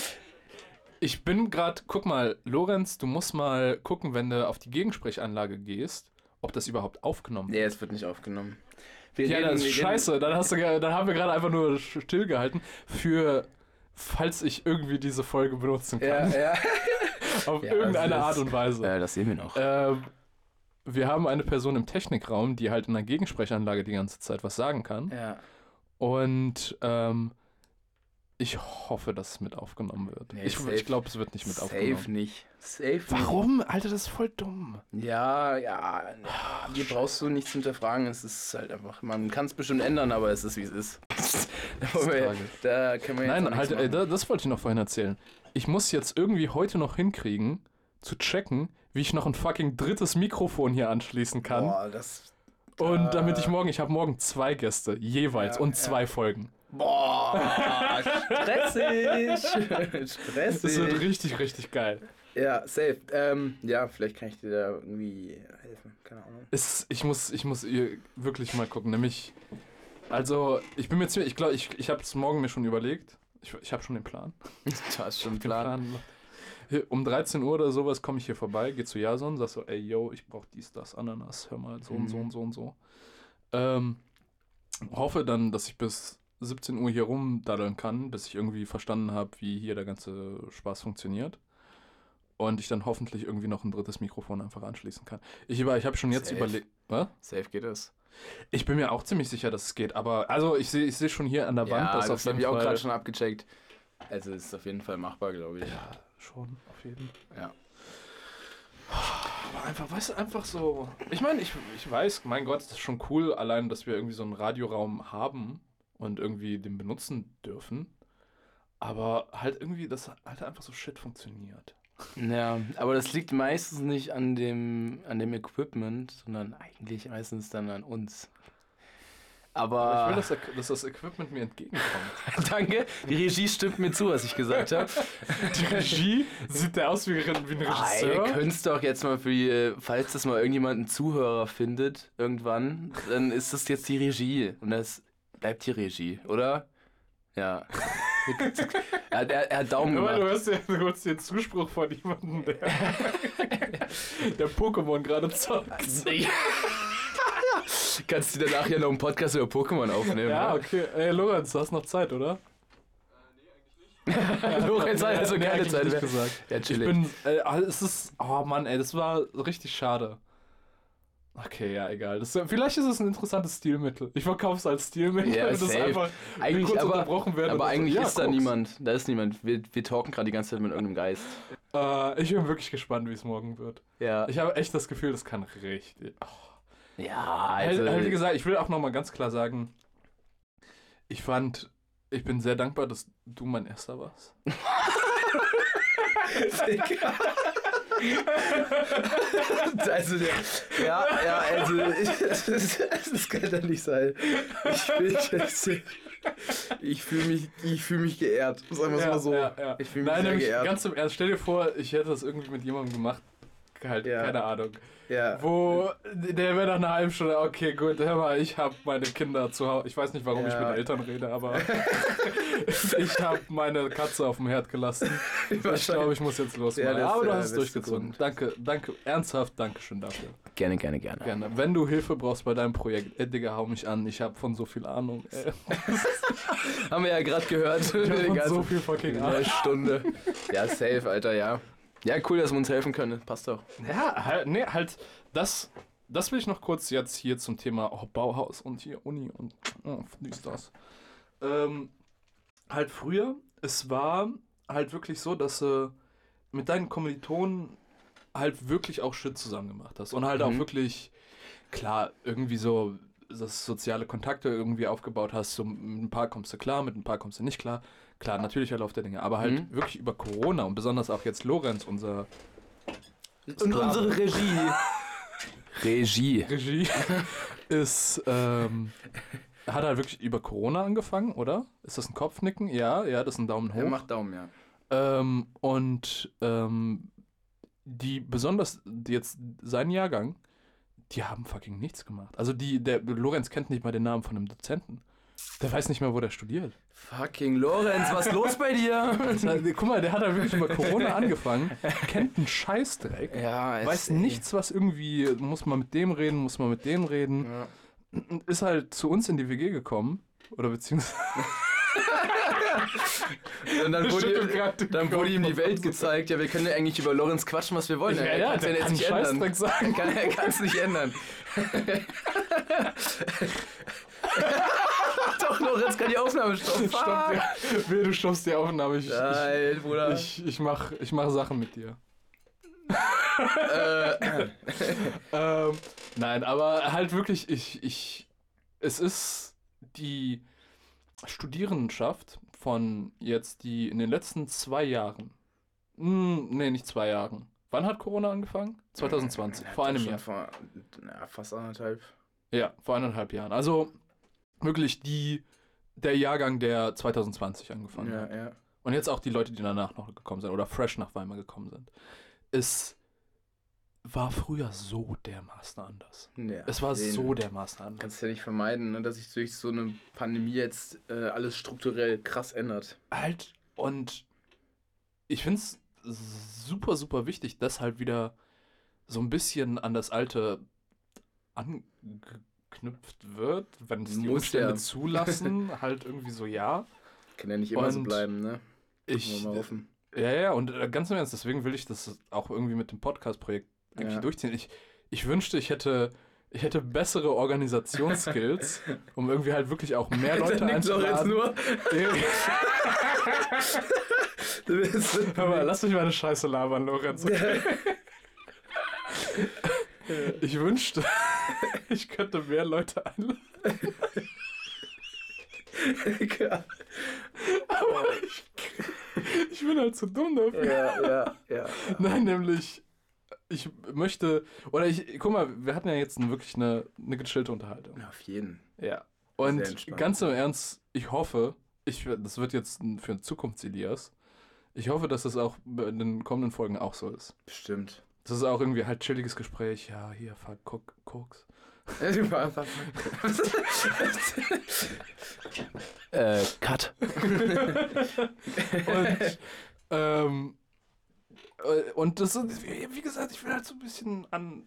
ich bin gerade, guck mal, Lorenz, du musst mal gucken, wenn du auf die Gegensprechanlage gehst, ob das überhaupt aufgenommen wird. Nee, es wird nicht aufgenommen. Wir Ja, das ist scheiße. Dann, hast du, dann haben wir gerade einfach nur stillgehalten für, falls ich irgendwie diese Folge benutzen Ja, kann. ja. Auf Ja, irgendeine das Art ist- und Weise. ja, das sehen wir noch. Ähm, wir haben eine Person im Technikraum, die halt in der Gegensprechanlage die ganze Zeit was sagen kann. Ja. Und ähm, ich hoffe, dass es mit aufgenommen wird. Nee, ich safe. ich glaube, es wird nicht mit Safe aufgenommen. nicht. Safe Warum? Alter, das ist voll dumm. nicht. Ja, ja. hier brauchst du nichts hinterfragen. Es ist halt einfach, man kann es bestimmt ändern, aber es ist wie es ist. da, wir- da man jetzt Nein, halt, ey, machen. da, das wollte ich noch vorhin erzählen. Ich muss jetzt irgendwie heute noch hinkriegen, zu checken, wie ich noch ein fucking drittes Mikrofon hier anschließen kann. Boah, das. Und äh, damit ich morgen, ich habe morgen zwei Gäste, jeweils, Ja, und ja. zwei Folgen. Boah, stressig. Das wird stressig. richtig, richtig geil. Ja, safe. Ähm, ja, vielleicht kann ich dir da irgendwie helfen. Keine Ahnung. Es, ich, muss, ich muss ihr wirklich mal gucken. Nämlich, also, ich bin mir ziemlich, ich glaube, ich, ich habe es morgen mir schon überlegt. Ich, ich habe schon den Plan. Du hast schon Den Plan. Plan. Um 13 Uhr oder sowas komme ich hier vorbei, gehe zu Jason, sag so, ey, yo, ich brauche dies, das, Ananas, hör mal, so und so Mhm. und so und so. Ähm, hoffe dann, dass ich bis 17 Uhr hier rumdaddeln kann, bis ich irgendwie verstanden habe, wie hier der ganze Spaß funktioniert. Und ich dann hoffentlich irgendwie noch ein drittes Mikrofon einfach anschließen kann. Ich, über- ich habe schon jetzt überlegt. Safe geht es. Ich bin mir auch ziemlich sicher, dass es geht, aber also ich sehe ich seh schon hier an der Wand, Ja, dass auf das habe jeden ich auch Fall. gerade schon abgecheckt. Also ist auf jeden Fall machbar, glaube ich. Ja, schon, auf jeden Ja. Aber einfach, weißt du, einfach so. Ich meine, ich, ich weiß, mein Gott, das ist schon cool, allein, dass wir irgendwie so einen Radioraum haben und irgendwie den benutzen dürfen. Aber halt irgendwie, dass halt einfach so Shit funktioniert. Ja, aber das liegt meistens nicht an dem, an dem Equipment, sondern eigentlich meistens dann an uns. Aber Aber, ich will, dass, dass das Equipment mir entgegenkommt. danke, die Regie stimmt mir zu, was ich gesagt habe. Die Regie sieht der aus wie, ein- ein Ah, ihr Regisseur. könnt's doch jetzt mal für die, falls das mal irgendjemand einen Zuhörer findet, irgendwann, dann ist das jetzt die Regie. Und das bleibt die Regie, oder? Ja. er, hat, er, er hat Daumen Aber du gemacht. hörst, ja, du hörst den Zuspruch von jemandem, der, der Pokémon gerade zockt. Kannst du danach ja noch einen Podcast über Pokémon aufnehmen? Ja, okay. Ey, Lorenz, du hast noch Zeit, oder? Lorenz hat also Nee, keine eigentlich Zeit nicht mehr. gesagt. Ja, Ich chillig. bin, äh, es ist, oh Mann, ey, das war richtig schade. Okay, ja, egal. Das, vielleicht ist es ein interessantes Stilmittel. Ich verkaufe es als Stilmittel, Ja, das einfach Eigentlich, kurz aber, unterbrochen werden. aber und so, eigentlich ja, ist da Koks. niemand. Da ist niemand. Wir, wir talken gerade die ganze Zeit mit irgendeinem Geist. Äh, ich bin wirklich gespannt, wie es morgen wird. Ja. Ich habe echt das Gefühl, das kann richtig. Ja, Also, halt, wie gesagt, ich will auch nochmal ganz klar sagen, ich fand, ich bin sehr dankbar, dass du mein Erster warst. also ja, ja, also ich, das, das kann doch nicht sein. Ich, fühle mich, ich fühle mich geehrt. Sagen wir es mal so. Ja, ja. Ich fühle mich Nein, sehr nämlich geehrt. ganz im Ernst, stell dir vor, ich hätte das irgendwie mit jemandem gemacht. Halt, Ja. keine Ahnung. ja. Wo der wäre nach einer halben Stunde, okay, gut, hör mal, ich habe meine Kinder zu Hause. Ich weiß nicht, warum ich Ja. mit Eltern rede, aber ich habe meine Katze auf dem Herd gelassen. Ich glaube, ich muss jetzt los. Ja, das, aber du äh, hast es durchgezogen. Danke, danke, ernsthaft, danke schön dafür. Gerne, gerne, gerne. Gerne. Wenn du Hilfe brauchst bei deinem Projekt, ey, Digga, hau mich an. Ich habe von so viel Ahnung. Haben wir ja gerade gehört. Ich Die von so viel fucking in Ahnung. Stunde. Ja, safe, Alter, ja. Ja, cool, dass wir uns helfen können. Passt doch. Ja, halt, nee, halt, das, das will ich noch kurz jetzt hier zum Thema oh, Bauhaus und hier Uni und oh, dies, das. Ähm, halt früher, es war halt wirklich so, dass du mit deinen Kommilitonen halt wirklich auch Shit zusammen gemacht hast. Und halt auch Mhm. wirklich, klar, irgendwie so das soziale Kontakte irgendwie aufgebaut hast. So, mit ein paar kommst du klar, mit ein paar kommst du nicht klar. Klar, natürlicher Lauf der Dinge. Aber halt Mhm. wirklich über Corona und besonders auch jetzt Lorenz, unser Und unsere Regie. Regie. Regie, ist, ähm, hat halt wirklich über Corona angefangen, oder? Ist das ein Kopfnicken? Ja, ja, das ist ein Daumen Er hoch. macht Daumen, ja. Ähm, und ähm, die, besonders jetzt sein Jahrgang, die haben fucking nichts gemacht. Also die, der Lorenz kennt nicht mal den Namen von einem Dozenten. Der weiß nicht mehr, wo der studiert. Fucking Lorenz, was ist los bei dir? Guck mal, der hat halt wirklich über Corona angefangen, kennt einen Scheißdreck, ja, es- weiß nichts, was irgendwie, muss man mit dem reden, muss man mit dem reden. Ja. Ist halt zu uns in die WG gekommen. Oder beziehungsweise. Und dann wurde, dann wurde ihm die. Welt gezeigt. Ja, wir können ja eigentlich über Lorenz quatschen, was wir wollen. Ja, er ja, jetzt kann nicht ändern. Sagen. Kann, er kann es nicht ändern. Lorenz kann die Aufnahme stoppen. Stopp, ja. Wehe, du stoppst die Aufnahme. Ich, Nein, Bruder. ich, ich, ich, mach, ich mach Sachen mit dir. äh, Ähm, nein, aber halt wirklich, ich, ich, es ist die Studierendenschaft von jetzt, die in den letzten zwei Jahren, hm, nee, nicht zwei Jahren. Wann hat Corona angefangen? 2020, vor einem Jahr. Vor, na, fast anderthalb. Ja, vor eineinhalb Jahren. Also wirklich die, der Jahrgang, der 2020 angefangen Ja, hat. ja. Und jetzt auch die Leute, die danach noch gekommen sind oder fresh nach Weimar gekommen sind. Es war früher so dermaßen anders. ja Es war so dermaßen anders. Kannst du ja nicht vermeiden, ne, dass sich durch so eine Pandemie jetzt äh, alles strukturell krass ändert. Halt, und ich finde es super, super wichtig, dass halt wieder so ein bisschen an das Alte angeknüpft wird, wenn es die Muss Umstände ja. zulassen, halt irgendwie so ja. Kann ja nicht immer so Und bleiben, ne? Ich, mal hoffen. ja, ja, und äh, ganz im Ernst, deswegen will ich das auch irgendwie mit dem Podcast-Projekt eigentlich Ja. durchziehen. Ich, ich wünschte, ich hätte, ich hätte bessere Organisationsskills, um irgendwie halt wirklich auch mehr Leute einzuladen. nur. Du bist Hör mal, lass mich meine Scheiße labern, Lorenz. Okay? Ich wünschte, ich könnte mehr Leute einladen. Aber ich, ich bin halt zu dumm dafür. ja, ja, ja. Nein, nämlich, ich möchte, oder ich, guck mal, wir hatten ja jetzt wirklich eine, eine gechillte Unterhaltung. Ja, Auf jeden. Ja. Und ganz im Ernst, ich hoffe, ich, das wird jetzt für ein Zukunfts-Elias, ich hoffe, dass das auch in den kommenden Folgen auch so ist. Bestimmt. Das ist auch irgendwie halt chilliges Gespräch. Ja, hier, fuck, guck, Koks. äh, Cut. Und, ähm, äh, und das ist, wie gesagt, ich will halt so ein bisschen an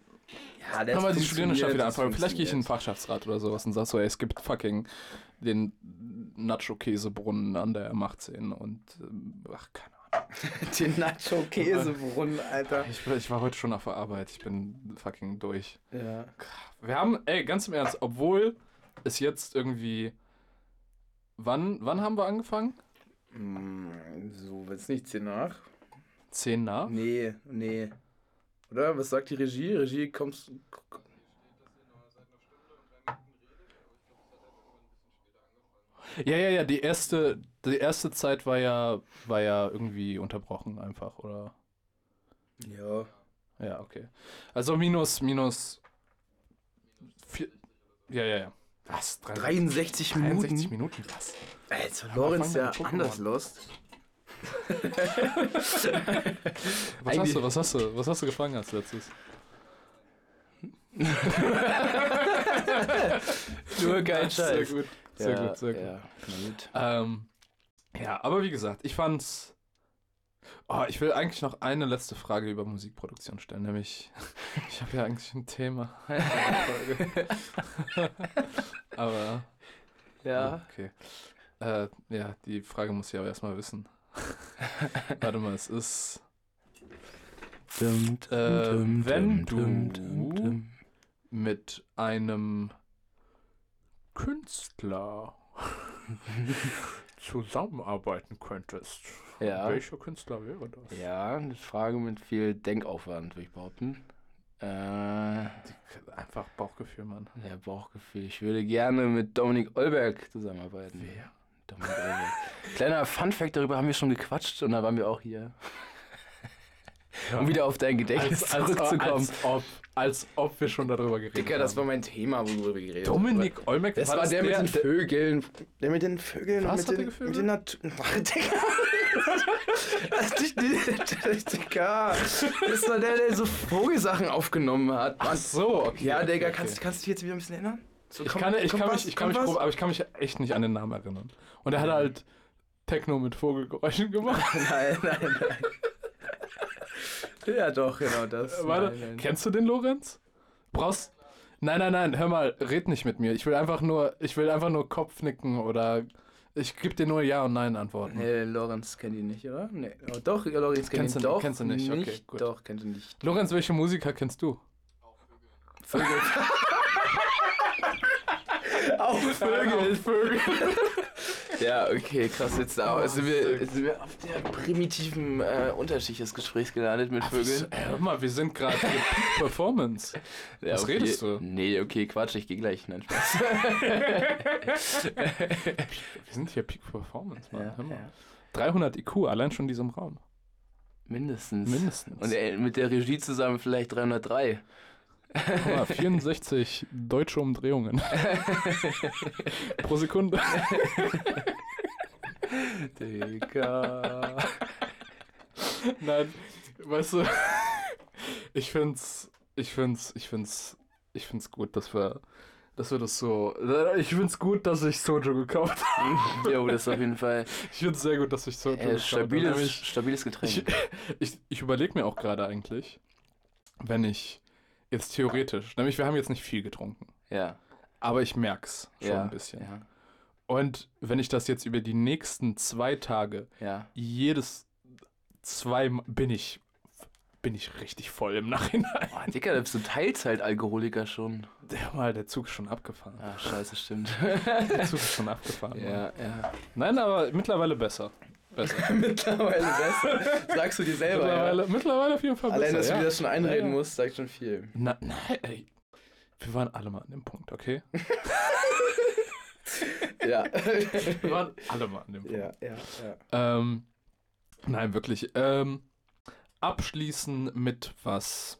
Ja, nochmal die Studierendenschaft wieder das anfangen. Vielleicht gehe ich in den. Fachschaftsrat oder sowas und sag so, ey, es gibt fucking den Nacho-Käsebrunnen an der M18 und, ähm, ach, keine Ahnung. Den Nacho-Käsebrunnen, Alter. Ich, ich war heute schon auf der Arbeit, ich bin fucking durch. Ja. Wir haben, ey, ganz im Ernst, obwohl es jetzt irgendwie. Wann, wann haben wir angefangen? Mm, So, wird's nicht 10 nach? Zehn nach? Nee, nee. Oder? Was sagt die Regie? Regie kommst. Ja, ja, ja, die erste, die erste Zeit war ja, war ja irgendwie unterbrochen einfach, oder? Ja. Ja, okay. Also minus, minus. Vier, ja, ja, ja. Was? 63 Minuten. 63 Minuten? Was? Alter, Lorenz ja anders lost. Was hast du, was hast du, was hast du gefangen als letztes? Nur kein Sehr Scheiß. gut, sehr ja, gut, sehr gut. Ja, gut. Ähm, ja, aber wie gesagt, ich fand's. Oh, ich will eigentlich noch eine letzte Frage über Musikproduktion stellen, nämlich ich habe ja eigentlich ein Thema. aber Ja. okay. Äh, ja, die Frage muss ich aber erstmal wissen. Warte mal, es ist Dum, dum, Äh, dum, wenn dum, du- dum, dum. mit einem Künstler zusammenarbeiten könntest. Ja. Welcher Künstler wäre das? Ja, eine Frage mit viel Denkaufwand, würde ich behaupten. Äh, Einfach Bauchgefühl, Mann. ja, Bauchgefühl. Ich würde gerne mit Dominik Olberg zusammenarbeiten. Wer? Dominik Olberg. Kleiner Funfact, darüber haben wir schon gequatscht und da waren wir auch hier. Um wieder auf dein Gedächtnis als, als, zurückzukommen. als, ob, als ob wir schon darüber geredet Dicker, das haben. war mein Thema, worüber wir geredet Dominik Olmeck, Das war, der, mit den Vögeln. Der mit den Vögeln. Was mit hat den, der? Mit den Natur. Digga. Das war der, der so Vogelsachen aufgenommen hat. Ach so, okay. Ja, Digga, okay. kannst, kannst du dich jetzt wieder ein bisschen erinnern? So, Ich komm- kann, ich kann was? mich, ich kann mich grob, aber ich kann mich echt nicht an den Namen erinnern. Und er hat halt Techno mit Vogelgeräuschen gemacht. Nein, nein, nein. ja, doch, genau das. Warte, Nein, nein. kennst du den Lorenz? Brauchst. Nein, nein, nein, hör mal, red nicht mit mir. Ich will einfach nur, ich will einfach nur Kopfnicken oder ich gebe dir nur Ja und Nein Antworten. Nee, Lorenz kennt ihn nicht, oder? Nee. Oh, doch, Lorenz kennt Kennst ihn du- doch. kennst du nicht? Okay, gut. Doch, kennt ihn nicht. Lorenz, welche Musiker kennst du? Vögel. Auch Vögel. Vögel. Ja, okay, krass. Jetzt, da, Oh, sind, wir, sind wir auf der primitiven äh, Unterschicht des Gesprächs gelandet mit Vögeln. Ey, hör mal, wir sind gerade Performance. Ja, was okay. redest du? Nee, okay, Quatsch, ich gehe gleich. Nein, Spaß. Wir sind hier Peak Performance, Mann. Ja, hör mal. ja. 300 IQ, allein schon in diesem Raum. Mindestens. Mindestens. Und äh, mit der Regie zusammen vielleicht 303. Guck mal, 64 deutsche Umdrehungen. Pro Sekunde. Digga. Nein, weißt du, ich find's, ich find's, ich find's, ich find's gut, dass wir, dass wir das so, ich find's gut, dass ich Sojo gekauft habe. Jo, das ist auf jeden Fall Ich find's sehr gut, dass ich Sojo äh, gekauft stabiles, habe. stabiles Getränk. Ich, ich, ich überlege mir auch gerade eigentlich, wenn ich jetzt theoretisch, nämlich wir haben jetzt nicht viel getrunken, ja. aber ich merk's schon ja, ein bisschen. Ja. Und wenn ich das jetzt über die nächsten zwei Tage ja. jedes zwei bin ich bin ich richtig voll im Nachhinein. Boah, Digga, da bist du Teilzeit-Alkoholiker schon. Der mal, der Zug ist schon abgefahren. Ah, scheiße, stimmt. Der Zug ist schon abgefahren. Mann. ja, ja. Nein, aber mittlerweile besser. Besser. Mittlerweile besser. Sagst du dir selber, mittlerweile, mittlerweile auf jeden Fall Allein, besser. dass ja. du dir das schon einreden Ja, ja. musst, sagt schon viel. Na, nein, ey. Wir waren alle mal an dem Punkt, okay? Ja. Wir waren alle mal an dem Punkt. ja, ja, ja. Ähm, nein, wirklich. Ähm, abschließen mit was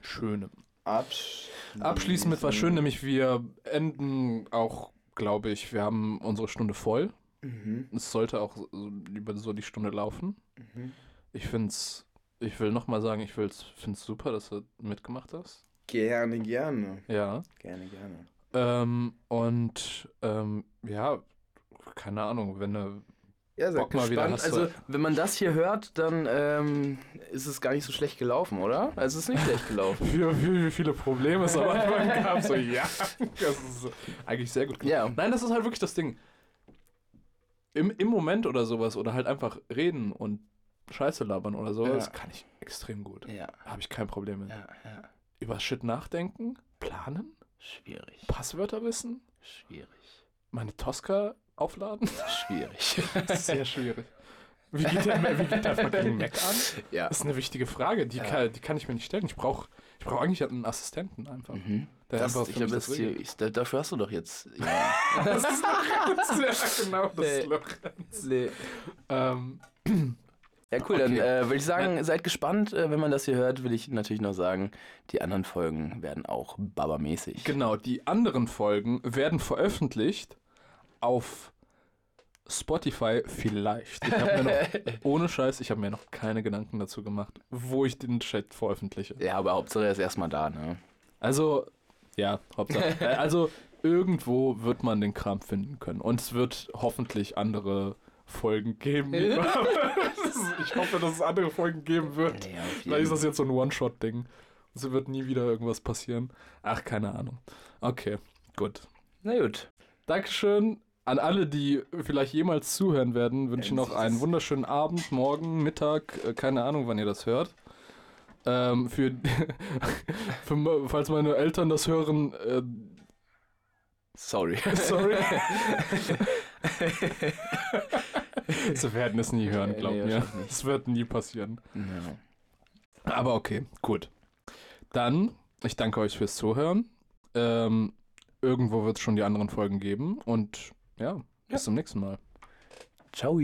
Schönem. Abschließen. Abschließen mit was Schönem, nämlich wir enden auch, glaube ich, wir haben unsere Stunde voll. Mhm. Es sollte auch über so die Stunde laufen. Mhm. Ich finde es, ich will nochmal sagen, ich finde es super, dass du mitgemacht hast. Gerne, gerne. Ja. Gerne, gerne. Ähm, und ähm, ja, keine Ahnung, wenn du. Ja, sag Bock mal wieder gespannt. hast Also, wenn man das hier hört, dann ähm, ist es gar nicht so schlecht gelaufen, oder? Also, es ist nicht schlecht gelaufen. Wie, wie, wie viele Probleme es am Anfang gab, so ja, das ist eigentlich sehr gut. Ja. Nein, das ist halt wirklich das Ding. Im, Im Moment oder sowas, oder halt einfach reden und Scheiße labern oder sowas, Ja. kann ich extrem gut. Ja, Habe ich kein Problem mit. ja, ja. Über Shit nachdenken, planen, Schwierig. Passwörter wissen, Schwierig. meine Tosca aufladen. Schwierig. Sehr schwierig. Wie geht der, wie geht der fucking Mac an? ja. Das ist eine wichtige Frage, die, kann, die kann ich mir nicht stellen. Ich brauche ich brauch eigentlich einen Assistenten einfach. Mhm. Das, einfach ich glaube, das hier, ich, da- dafür hast du doch jetzt. Ja. Das ist ja genau das Nee. Lorenz. nee. Ähm, Ja, cool, dann Okay. äh, würde ich sagen, seid gespannt. Äh, wenn man das hier hört, will ich natürlich noch sagen, die anderen Folgen werden auch babamäßig. genau, die anderen Folgen werden veröffentlicht auf Spotify vielleicht. Ich habe mir noch, ohne Scheiß, ich habe mir noch keine Gedanken dazu gemacht, wo ich den Chat veröffentliche. Ja, aber Hauptsache er ist erstmal da, ne? Also, ja, Hauptsache. äh, also, irgendwo wird man den Kram finden können. Und es wird hoffentlich andere Folgen geben. ich hoffe, dass es andere Folgen geben wird. Ja, auf Vielleicht ist das jetzt so ein One-Shot-Ding. Es wird nie wieder irgendwas passieren. Ach, keine Ahnung. Okay, gut. Na gut. Dankeschön an alle, die vielleicht jemals zuhören werden. Wünsche Ja, noch einen wunderschönen Abend, Morgen, Mittag, äh, keine Ahnung, wann ihr das hört. Ähm, für, für, falls meine Eltern das hören, äh, Sorry. sorry. Sie werden es nie hören, glaubt nee, mir. Es wird nie passieren. Ja. Aber okay, gut. Dann, ich danke euch fürs Zuhören. Ähm, irgendwo wird es schon die anderen Folgen geben. Und ja, bis Ja. zum nächsten Mal. Ciao.